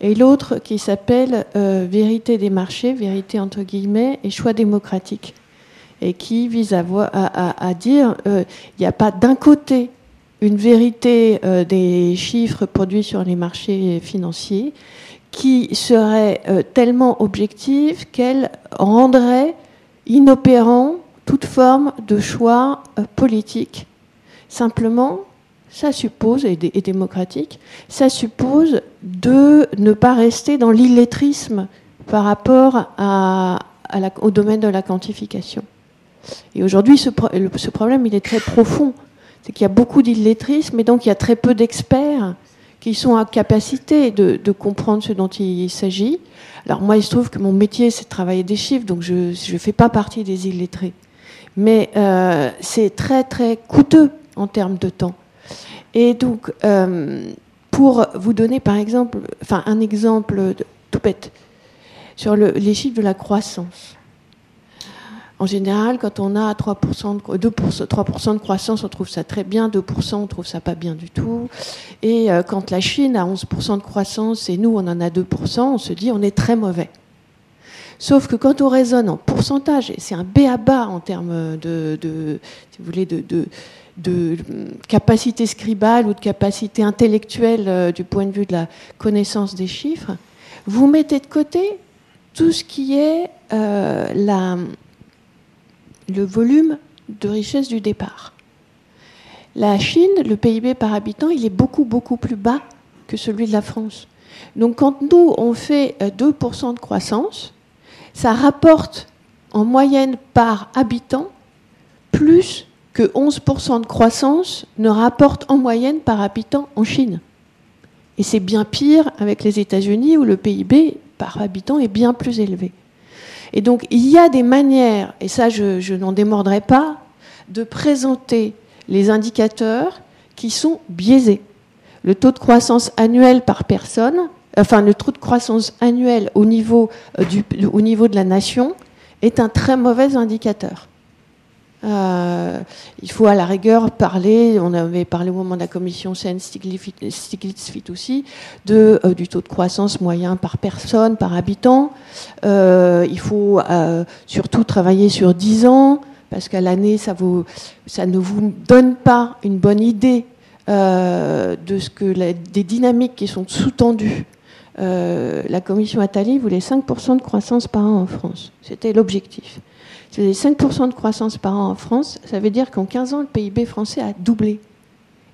Et l'autre qui s'appelle Vérité des marchés, vérité entre guillemets, et choix démocratique et qui vise à, dire euh, il n'y a pas d'un côté une vérité euh, des chiffres produits sur les marchés financiers qui serait euh, tellement objective qu'elle rendrait inopérant toute forme de choix politique. Simplement, ça suppose, et, démocratique, ça suppose de ne pas rester dans l'illettrisme par rapport au domaine de la quantification. Et aujourd'hui, ce, problème, il est très profond. C'est qu'il y a beaucoup d'illettrisme et donc il y a très peu d'experts qui sont à capacité de, comprendre ce dont il s'agit. Alors moi, il se trouve que mon métier, c'est de travailler des chiffres, donc je ne fais pas partie des illettrés. Mais euh, c'est très, très coûteux en termes de temps. Et donc, euh, pour vous donner par exemple, enfin un exemple tout bête sur les chiffres de la croissance. En général, quand on a 3%, de, 3% de croissance, on trouve ça très bien, 2%, on trouve ça pas bien du tout. Et euh, quand la Chine a 11% de croissance et nous, on en a 2%, on se dit on est très mauvais. Sauf que quand on raisonne en pourcentage, et c'est un B à bas en termes de, si vous voulez, de, capacité scribale ou de capacité intellectuelle euh, du point de vue de la connaissance des chiffres, vous mettez de côté tout ce qui est euh, la, le volume de richesse du départ. La Chine, le PIB par habitant, il est beaucoup, beaucoup plus bas que celui de la France. Donc quand nous, on fait 2% euh, de croissance, ça rapporte en moyenne par habitant plus que 11% de croissance ne rapporte en moyenne par habitant en Chine. Et c'est bien pire avec les États-Unis où le PIB par habitant est bien plus élevé. Et donc, il y a des manières, et ça, je, n'en démordrai pas, de présenter les indicateurs qui sont biaisés. Le taux de croissance annuel par personne, enfin, le taux de croissance annuel au niveau, euh, du, au niveau de la nation est un très mauvais indicateur. Euh, il faut à la rigueur parler, on avait parlé au moment de la commission Sen Stiglitz-Fit aussi, de, euh, du taux de croissance moyen par personne, par habitant. Euh, il faut surtout travailler sur 10 ans, parce qu'à l'année, ça, ça ne vous donne pas une bonne idée de ce que des dynamiques qui sont sous-tendues. la commission Attali voulait 5% de croissance par an en France. C'était l'objectif. C'est 5% de croissance par an en France, ça veut dire qu'en 15 ans, le PIB français a doublé.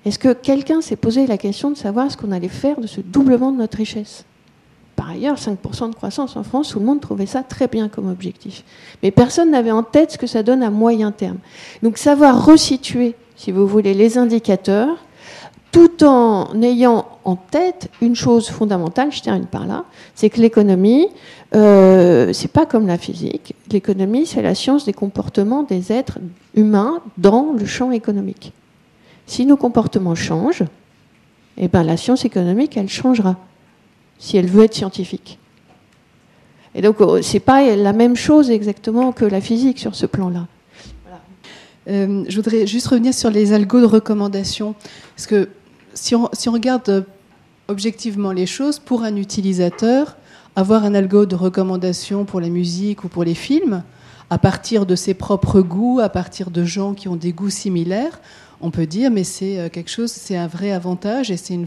Est-ce que quelqu'un s'est posé la question de savoir ce qu'on allait faire de ce doublement de notre richesse? Par ailleurs, 5% de croissance en France, tout le monde trouvait ça très bien comme objectif. Mais personne n'avait en tête ce que ça donne à moyen terme. Donc savoir resituer, si vous voulez, les indicateurs, tout en ayant en tête une chose fondamentale, je termine par là, c'est que l'économie, euh, c'est pas comme la physique. L'économie, c'est la science des comportements des êtres humains dans le champ économique. Si nos comportements changent, eh ben, la science économique, elle changera, si elle veut être scientifique. Et donc, euh, c'est pas la même chose exactement que la physique sur ce plan-là. Euh, je voudrais juste revenir sur les algos de recommandation. Parce que si on, regarde objectivement les choses, pour un utilisateur, avoir un algo de recommandation pour la musique ou pour les films, à partir de ses propres goûts, à partir de gens qui ont des goûts similaires, on peut dire, mais c'est euh, quelque chose, c'est un vrai avantage et c'est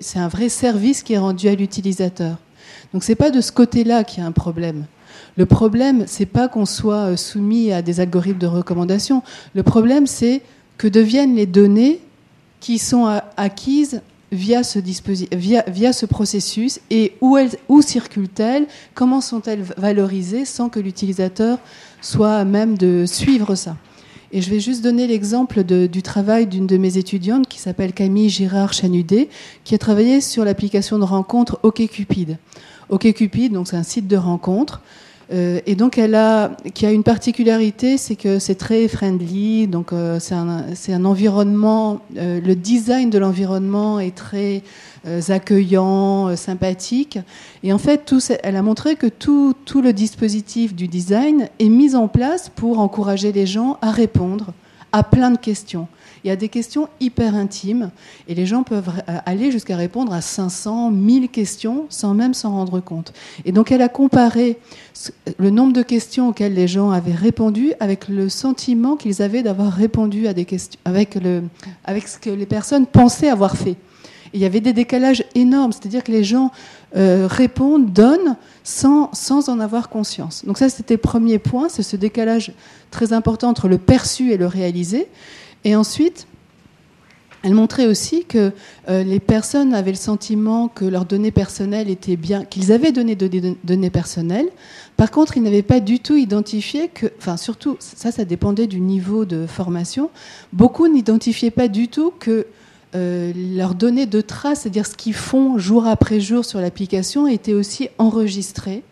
c'est un vrai service qui est rendu à l'utilisateur. Donc c'est pas de ce côté-là qu'il y a un problème. Le problème, c'est pas qu'on soit euh, soumis à des algorithmes de recommandation. Le problème, c'est que deviennent les données qui sont acquises via ce, processus et où, où circulent-elles, comment sont-elles valorisées sans que l'utilisateur soit à même de suivre ça. Et je vais juste donner l'exemple du travail d'une de mes étudiantes qui s'appelle Camille Girard Chanudet, qui a travaillé sur l'application de rencontre OkCupid. OkCupid, donc c'est un site de rencontre euh, et donc, elle a, qui a une particularité, c'est que c'est très friendly. Donc, euh, c'est un, environnement. Euh, le design de l'environnement est très accueillant, sympathique. Et en fait, elle a montré que tout, tout le dispositif du design est mis en place pour encourager les gens à répondre à plein de questions. Il y a des questions hyper intimes et les gens peuvent euh, aller jusqu'à répondre à 500, 1000 questions sans même s'en rendre compte. Et donc elle a comparé le nombre de questions auxquelles les gens avaient répondu avec le sentiment qu'ils avaient d'avoir répondu à des questions, avec, ce que les personnes pensaient avoir fait. Il y avait des décalages énormes, c'est-à-dire que les gens euh, répondent, donnent sans, sans en avoir conscience. Donc ça, c'était le premier point, c'est ce décalage très important entre le perçu et le réalisé. Et ensuite, elle montrait aussi que euh, les personnes avaient le sentiment que leurs données personnelles étaient bien, qu'ils avaient donné de données personnelles. Par contre, ils n'avaient pas du tout identifié que, enfin surtout, ça, ça dépendait du niveau de formation. Beaucoup n'identifiaient pas du tout que euh, leurs données de traces, c'est-à-dire ce qu'ils font jour après jour sur l'application, étaient aussi enregistrées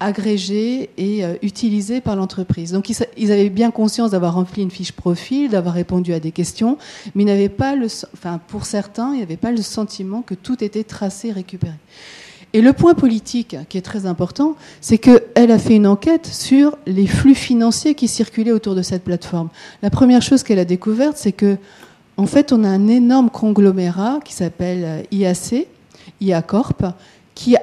agrégés et euh, utilisés par l'entreprise. Donc ils, avaient bien conscience d'avoir rempli une fiche profil, d'avoir répondu à des questions, mais ils n'avaient pas le, enfin pour certains, il n'y avait pas le sentiment que tout était tracé, récupéré. Et le point politique qui est très important, c'est qu'elle a fait une enquête sur les flux financiers qui circulaient autour de cette plateforme. La première chose qu'elle a découverte, c'est que en fait, on a un énorme conglomérat qui s'appelle euh, IAC, IACorp, qui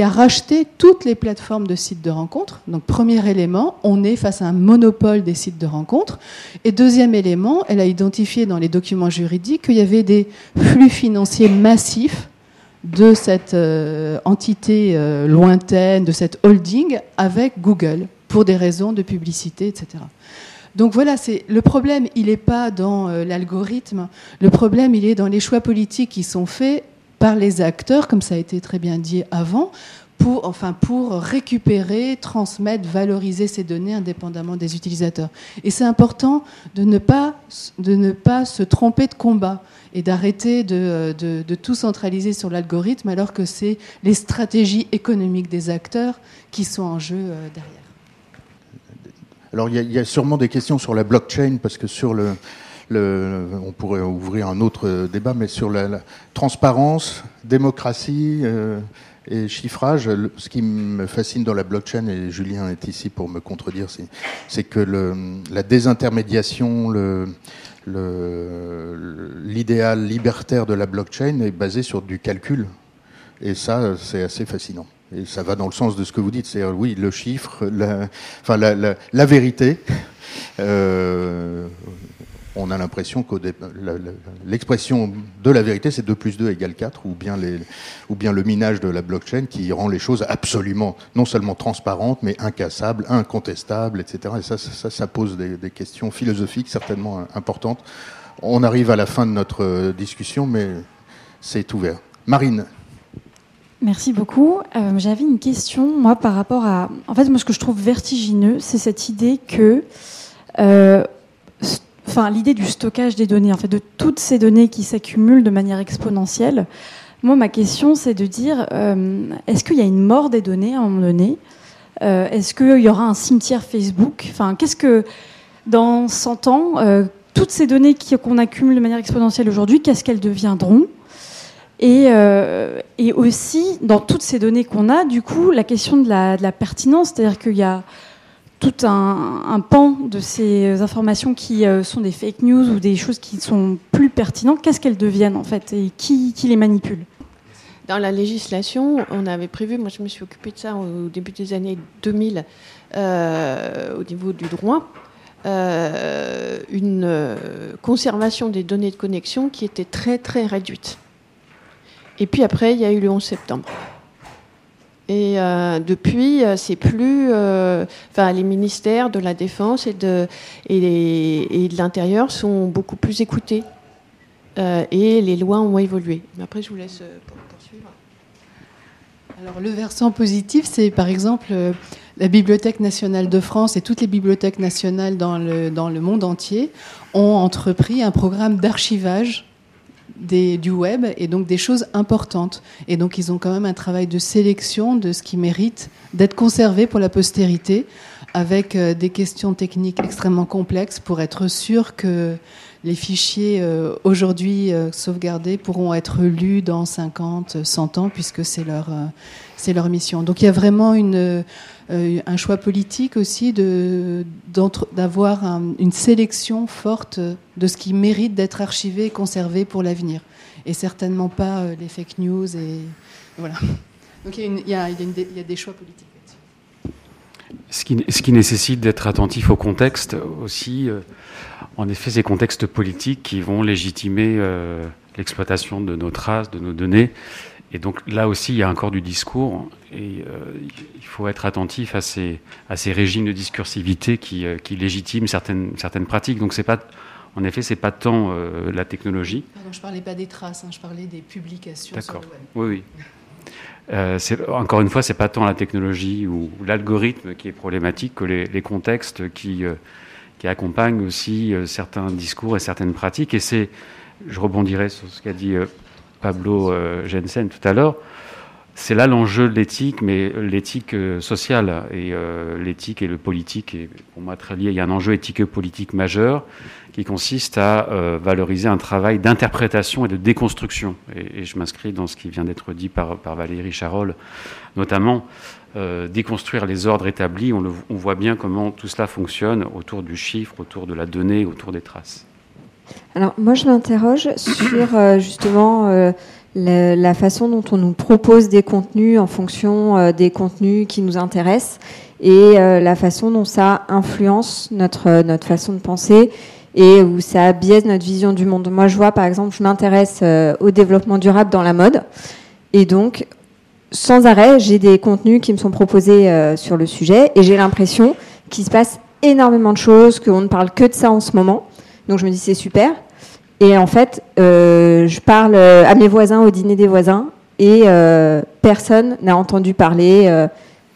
a, racheté toutes les plateformes de sites de rencontres. Donc, premier élément, on est face à un monopole des sites de rencontres. Et deuxième élément, elle a identifié dans les documents juridiques qu'il y avait des flux financiers massifs de cette euh, entité euh, lointaine, de cette holding avec Google pour des raisons de publicité, etc. Donc voilà, c'est le problème, il n'est pas dans euh, l'algorithme, le problème, il est dans les choix politiques qui sont faits par les acteurs, comme ça a été très bien dit avant, pour, enfin, pour récupérer, transmettre, valoriser ces données indépendamment des utilisateurs. Et c'est important de ne, pas, de ne pas se tromper de combat et d'arrêter de, de, tout centraliser sur l'algorithme alors que c'est les stratégies économiques des acteurs qui sont en jeu euh, derrière. Alors il y, a sûrement des questions sur la blockchain, parce que sur le, on pourrait ouvrir un autre débat, mais sur la, transparence, démocratie euh, et chiffrage, ce qui me fascine dans la blockchain, et Julien est ici pour me contredire, c'est que la désintermédiation, l'idéal libertaire de la blockchain est basé sur du calcul. Et ça, c'est assez fascinant et ça va dans le sens de ce que vous dites, c'est oui, le chiffre, la, enfin la, vérité. Euh, on a l'impression que l'expression de la vérité, c'est 2 plus 2 égale 4, ou bien, le minage de la blockchain qui rend les choses absolument, non seulement transparentes, mais incassables, incontestables, etc. Et ça, ça, pose des, questions philosophiques certainement importantes. On arrive à la fin de notre discussion, mais c'est ouvert. Marine. Merci beaucoup. Euh, j'avais une question, moi, par rapport à. En fait, moi, ce que je trouve vertigineux, c'est cette idée que. Euh, enfin, l'idée du stockage des données, en fait, de toutes ces données qui s'accumulent de manière exponentielle. Moi, ma question, c'est de dire euh, est-ce qu'il y a une mort des données à un moment donné? Est-ce qu'il y aura un cimetière Facebook? Enfin, qu'est-ce que. Dans 100 ans, toutes ces données qu'on accumule de manière exponentielle aujourd'hui, qu'est-ce qu'elles deviendront? Et, euh, et, aussi, dans toutes ces données qu'on a, du coup, la question de la, de la pertinence, c'est-à-dire qu'il y a tout un, pan de ces informations qui euh, sont des fake news ou des choses qui sont plus pertinentes. Qu'est-ce qu'elles deviennent, en fait, et qui, les manipule? Dans la législation, on avait prévu, moi je me suis occupée de ça au début des années 2000, euh, au niveau du droit, euh, une conservation des données de connexion qui était très très réduite. Et puis après, il y a eu le 11 septembre. Et euh, depuis, euh, c'est plus. Euh, enfin, les ministères de la Défense et de, et, de l'Intérieur sont beaucoup plus écoutés. et les lois ont évolué. Mais après, je vous laisse poursuivre. Alors, le versant positif, c'est par exemple la Bibliothèque nationale de France et toutes les bibliothèques nationales dans le, dans le monde entier ont entrepris un programme d'archivage du web et donc des choses importantes. Et donc ils ont quand même un travail de sélection de ce qui mérite d'être conservé pour la postérité avec euh, des questions techniques extrêmement complexes pour être sûr que les fichiers euh, aujourd'hui euh, sauvegardés pourront être lus dans 50, 100 ans puisque c'est leur, c'est leur mission. Donc il y a vraiment une, un choix politique aussi d'avoir une sélection forte de ce qui mérite d'être archivé et conservé pour l'avenir. Et certainement pas les fake news. Et, voilà. Donc il y, a, il y a des choix politiques. Ce qui, ce qui, nécessite d'être attentif au contexte aussi. Euh, en effet, ces contextes politiques qui vont légitimer euh, l'exploitation de nos traces, de nos données. Et donc là aussi, il y a encore du discours. Et euh, il faut être attentif à ces, à ces régimes de discursivité qui, qui légitiment certaines, certaines pratiques. Donc c'est pas, en effet, c'est pas tant la technologie. Pardon, je parlais pas des traces, hein, je parlais des publications sur le web. Oui, oui. Euh, encore une fois, c'est pas tant la technologie ou, l'algorithme qui est problématique que les, contextes qui, euh, qui, accompagnent aussi euh, certains discours et certaines pratiques. Et c'est, je rebondirai sur ce qu'a dit Pablo Jensen tout à l'heure, c'est là l'enjeu de l'éthique, mais l'éthique euh, sociale et euh, l'éthique et le politique est pour moi très lié. Il y a un enjeu éthique-politique majeur qui consiste à euh, valoriser un travail d'interprétation et de déconstruction. Et, je m'inscris dans ce qui vient d'être dit par, Valérie Charol, notamment déconstruire les ordres établis. On, voit bien comment tout cela fonctionne autour du chiffre, autour de la donnée, autour des traces. Alors moi je m'interroge sur justement la façon dont on nous propose des contenus en fonction euh, des contenus qui nous intéressent et euh, la façon dont ça influence notre, notre façon de penser et où ça biaise notre vision du monde. Moi, je vois, par exemple, je m'intéresse euh, au développement durable dans la mode et donc, sans arrêt, j'ai des contenus qui me sont proposés sur le sujet et j'ai l'impression qu'il se passe énormément de choses, qu'on ne parle que de ça en ce moment. Donc, je me dis, c'est super. Et en fait, euh, je parle euh, à mes voisins au dîner des voisins et euh, personne n'a entendu parler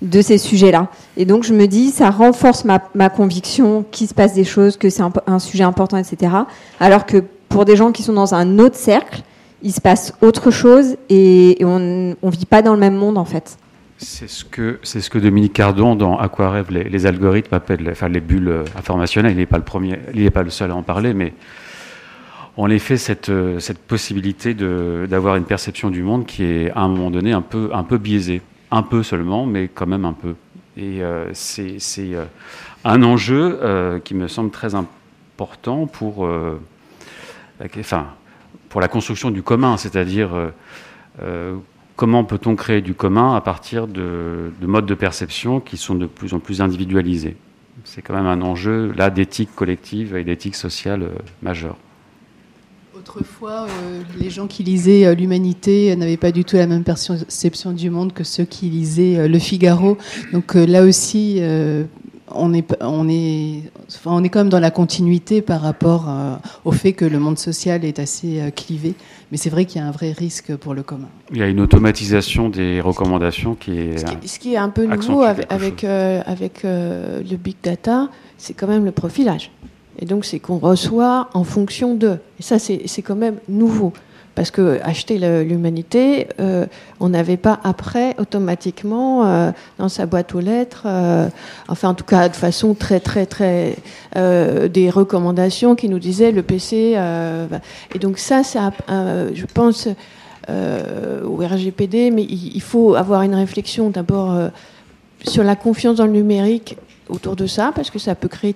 de ces sujets-là. Et donc je me dis, ça renforce ma, ma conviction qu'il se passe des choses, que c'est un, sujet important, etc. Alors que pour des gens qui sont dans un autre cercle, il se passe autre chose et, on ne vit pas dans le même monde en fait. C'est ce que Dominique Cardon dans Aquarêve les, les algorithmes appelle, les bulles informationnelles. Il n'est pas le premier, il n'est pas le seul à en parler, mais en effet cette, euh, cette possibilité d'avoir une perception du monde qui est à un moment donné un peu, un peu biaisée. Un peu seulement, mais quand même un peu. Et euh, c'est euh, un enjeu qui me semble très important enfin, pour la construction du commun, c'est-à-dire comment peut-on créer du commun à partir de, de, modes de perception qui sont de plus en plus individualisés. C'est quand même un enjeu là d'éthique collective et d'éthique sociale majeure. Autrefois, euh, les gens qui lisaient euh, l'Humanité n'avaient pas du tout la même perception du monde que ceux qui lisaient euh, Le Figaro. Donc là aussi, on est, on, est, on est quand même dans la continuité par rapport au fait que le monde social est assez clivé. Mais c'est vrai qu'il y a un vrai risque pour le commun. Il y a une automatisation des recommandations qui est. Ce qui, est un peu nouveau avec, avec, avec le big data, c'est quand même le profilage. Et donc, c'est qu'on reçoit en fonction de. Et ça, c'est quand même nouveau. Parce que acheter l'humanité, euh, on n'avait pas après automatiquement euh, dans sa boîte aux lettres, euh, enfin en tout cas de façon très très très des recommandations qui nous disaient le PC. et donc ça, c'est je pense au RGPD, mais il, il, faut avoir une réflexion d'abord sur la confiance dans le numérique autour de ça, parce que ça peut créer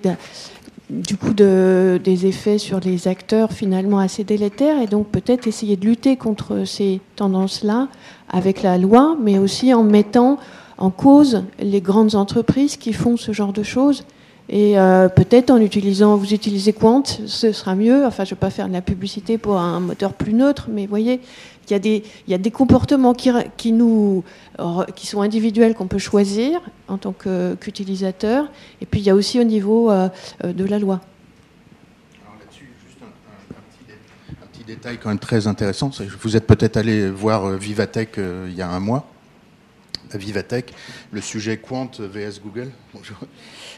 du coup de, des effets sur les acteurs finalement assez délétères et donc peut-être essayer de lutter contre ces tendances-là avec la loi, mais aussi en mettant en cause les grandes entreprises qui font ce genre de choses. Et euh, peut-être en utilisant, vous utilisez Quant, ce sera mieux. Enfin, je ne vais pas faire de la publicité pour un moteur plus neutre, mais voyez, il y a des, comportements qui, nous, sont individuels qu'on peut choisir en tant qu'utilisateur, et puis il y a aussi au niveau euh, euh, de la loi. Alors là-dessus, juste un, petit détail quand même très intéressant. Vous êtes peut-être allé voir euh, Vivatech il y a un mois. À Vivatech, le sujet Quant vs Google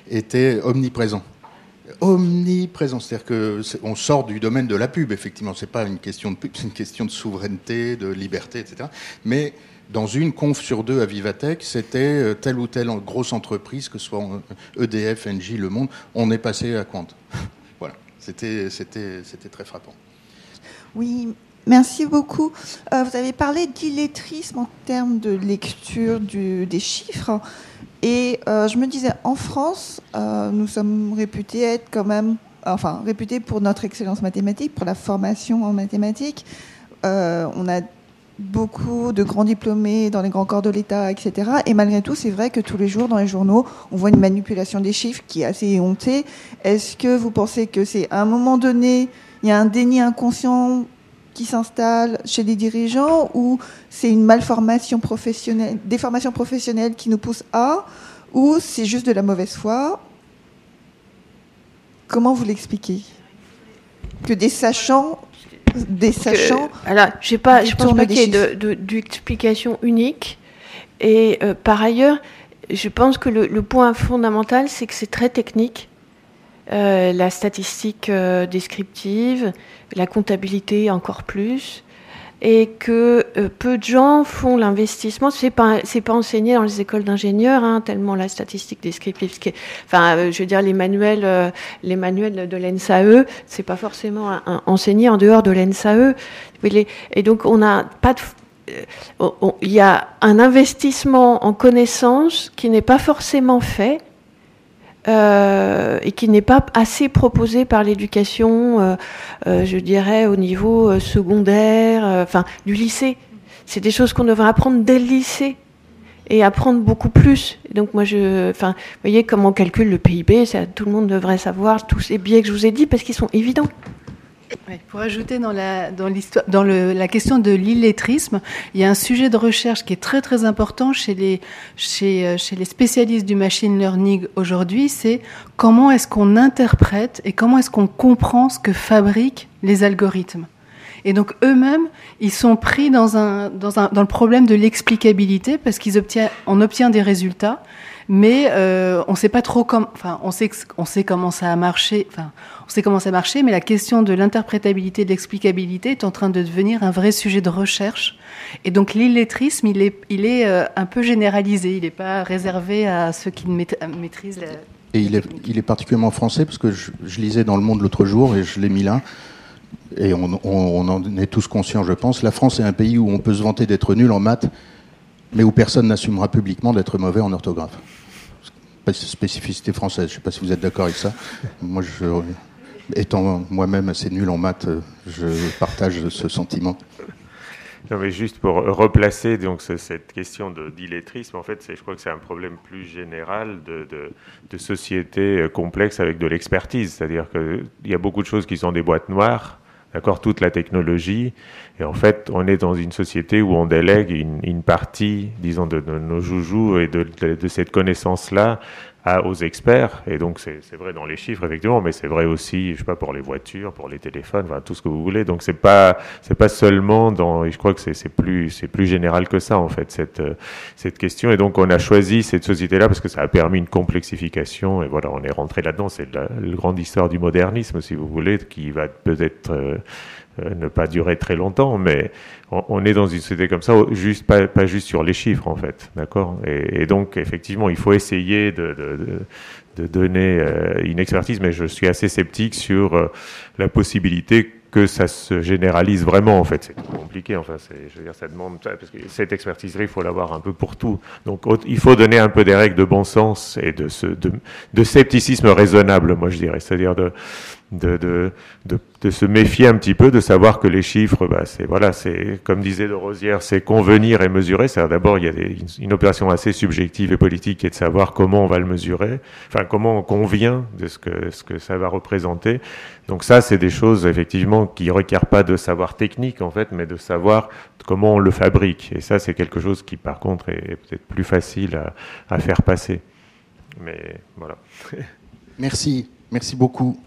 était omniprésent omniprésent. C'est-à-dire qu'on sort du domaine de la pub, effectivement. C'est pas une question de pub, c'est une question de souveraineté, de liberté, etc. Mais dans une conf sur deux à Vivatech, c'était euh, telle ou telle grosse entreprise, que ce soit EDF, Engie, Le Monde, on est passé à Quant. voilà, c'était très frappant. Oui, merci beaucoup. Euh, vous avez parlé d'illettrisme en termes de lecture des chiffres. Et euh, je me disais, en France, euh, nous sommes réputés être quand même, enfin, réputés pour notre excellence mathématique, pour la formation en mathématiques. Euh, on a beaucoup de grands diplômés dans les grands corps de l'État, etc. Et malgré tout, c'est vrai que tous les jours dans les journaux, on voit une manipulation des chiffres qui est assez éhontée. Est-ce que vous pensez que c'est à un moment donné, il y a un déni inconscient qui s'installe chez les dirigeants ou c'est une malformation professionnelle, des formations professionnelles qui nous poussent à ou c'est juste de la mauvaise foi? Comment vous l'expliquez? Que des sachants, des sachants. alors, j'ai pas, je pense pas qu'il y ait d'explication unique. Et euh, par ailleurs, je pense que le, point fondamental, c'est que c'est très technique. Euh, la statistique euh, descriptive, la comptabilité encore plus. et que euh, peu de gens font l'investissement. C'est pas pas enseigné dans les écoles d'ingénieurs, hein, tellement la statistique descriptive. Enfin, je veux dire les manuels, les manuels de l'ENSAE, c'est pas forcément enseigné en dehors de l'ENSAE. Et donc on n'a pas de il y a un investissement en connaissances qui n'est pas forcément fait euh, et qui n'est pas assez proposé par l'éducation, euh, euh, je dirais, au niveau secondaire, enfin, du lycée. C'est des choses qu'on devrait apprendre dès le lycée et apprendre beaucoup plus. donc moi, je, enfin, vous voyez comment on calcule le PIB, ça, tout le monde devrait savoir tous ces biais que je vous ai dit parce qu'ils sont évidents pour ajouter dans, la, dans, l'histoire, dans le, la question de l'illettrisme, il y a un sujet de recherche qui est très très important chez les, chez, euh, chez les spécialistes du machine learning aujourd'hui, c'est comment est-ce qu'on interprète et comment est-ce qu'on comprend ce que fabriquent les algorithmes. Et donc eux-mêmes, ils sont pris dans, un, dans, un, dans le problème de l'explicabilité parce qu'ils obtiennent, on obtient des résultats, mais euh, on sait pas trop comment, enfin, on sait, comment ça a marché, enfin, on sait comment ça a marché, mais la question de l'interprétabilité, de l'explicabilité est en train de devenir un vrai sujet de recherche. Et donc l'illettrisme, il est, il est euh, un peu généralisé, il n'est pas réservé à ceux qui maîtrisent. La... Et il est, particulièrement français parce que je, lisais dans Le Monde l'autre jour et je l'ai mis là. Et on, en est tous conscients, je pense. La France est un pays où on peut se vanter d'être nul en maths, mais où personne n'assumera publiquement d'être mauvais en orthographe. Spécificité française. Je ne sais pas si vous êtes d'accord avec ça. Moi, étant moi-même assez nul en maths, je partage ce sentiment. Non, mais juste pour replacer donc cette question d'illettrisme, en fait, je crois que c'est un problème plus général de, de, de société complexe avec de l'expertise. C'est-à-dire qu'il y a beaucoup de choses qui sont des boîtes noires, d'accord, toute la technologie. Et en fait, on est dans une société où on délègue une, partie, disons, de, nos joujoux et de, de cette connaissance-là aux experts. Et donc, c'est vrai dans les chiffres, effectivement, mais c'est vrai aussi, je sais pas, pour les voitures, pour les téléphones, enfin, tout ce que vous voulez. Donc, c'est pas, c'est pas seulement dans, et je crois que c'est plus, c'est plus général que ça, en fait, cette, cette question. Et donc, on a choisi cette société-là parce que ça a permis une complexification. Et voilà, on est rentré là-dedans. C'est la, la, grande histoire du modernisme, si vous voulez, qui va peut-être, euh, euh, ne pas durer très longtemps, mais on, est dans une société comme ça, juste pas, pas juste sur les chiffres en fait, d'accord? Et, et, donc effectivement, il faut essayer de, de, de, de donner euh, une expertise, mais je suis assez sceptique sur euh, la possibilité que ça se généralise vraiment en fait. C'est compliqué, enfin, je veux dire, ça demande parce que cette expertise-là, il faut l'avoir un peu pour tout. Donc, il faut donner un peu des règles de bon sens et de, ce, de, de scepticisme raisonnable, moi je dirais, c'est-à-dire de de, de, de, se méfier un petit peu, de savoir que les chiffres, bah, c'est voilà, c'est comme disait de Rosière, c'est convenir et mesurer. C'est d'abord il y a des, une, opération assez subjective et politique qui est de savoir comment on va le mesurer, enfin comment on convient de ce que ce que ça va représenter. Donc ça, c'est des choses effectivement qui requièrent pas de savoir technique en fait, mais de savoir comment on le fabrique. Et ça, c'est quelque chose qui par contre est peut-être plus facile à, à faire passer. Mais voilà. Merci, merci beaucoup.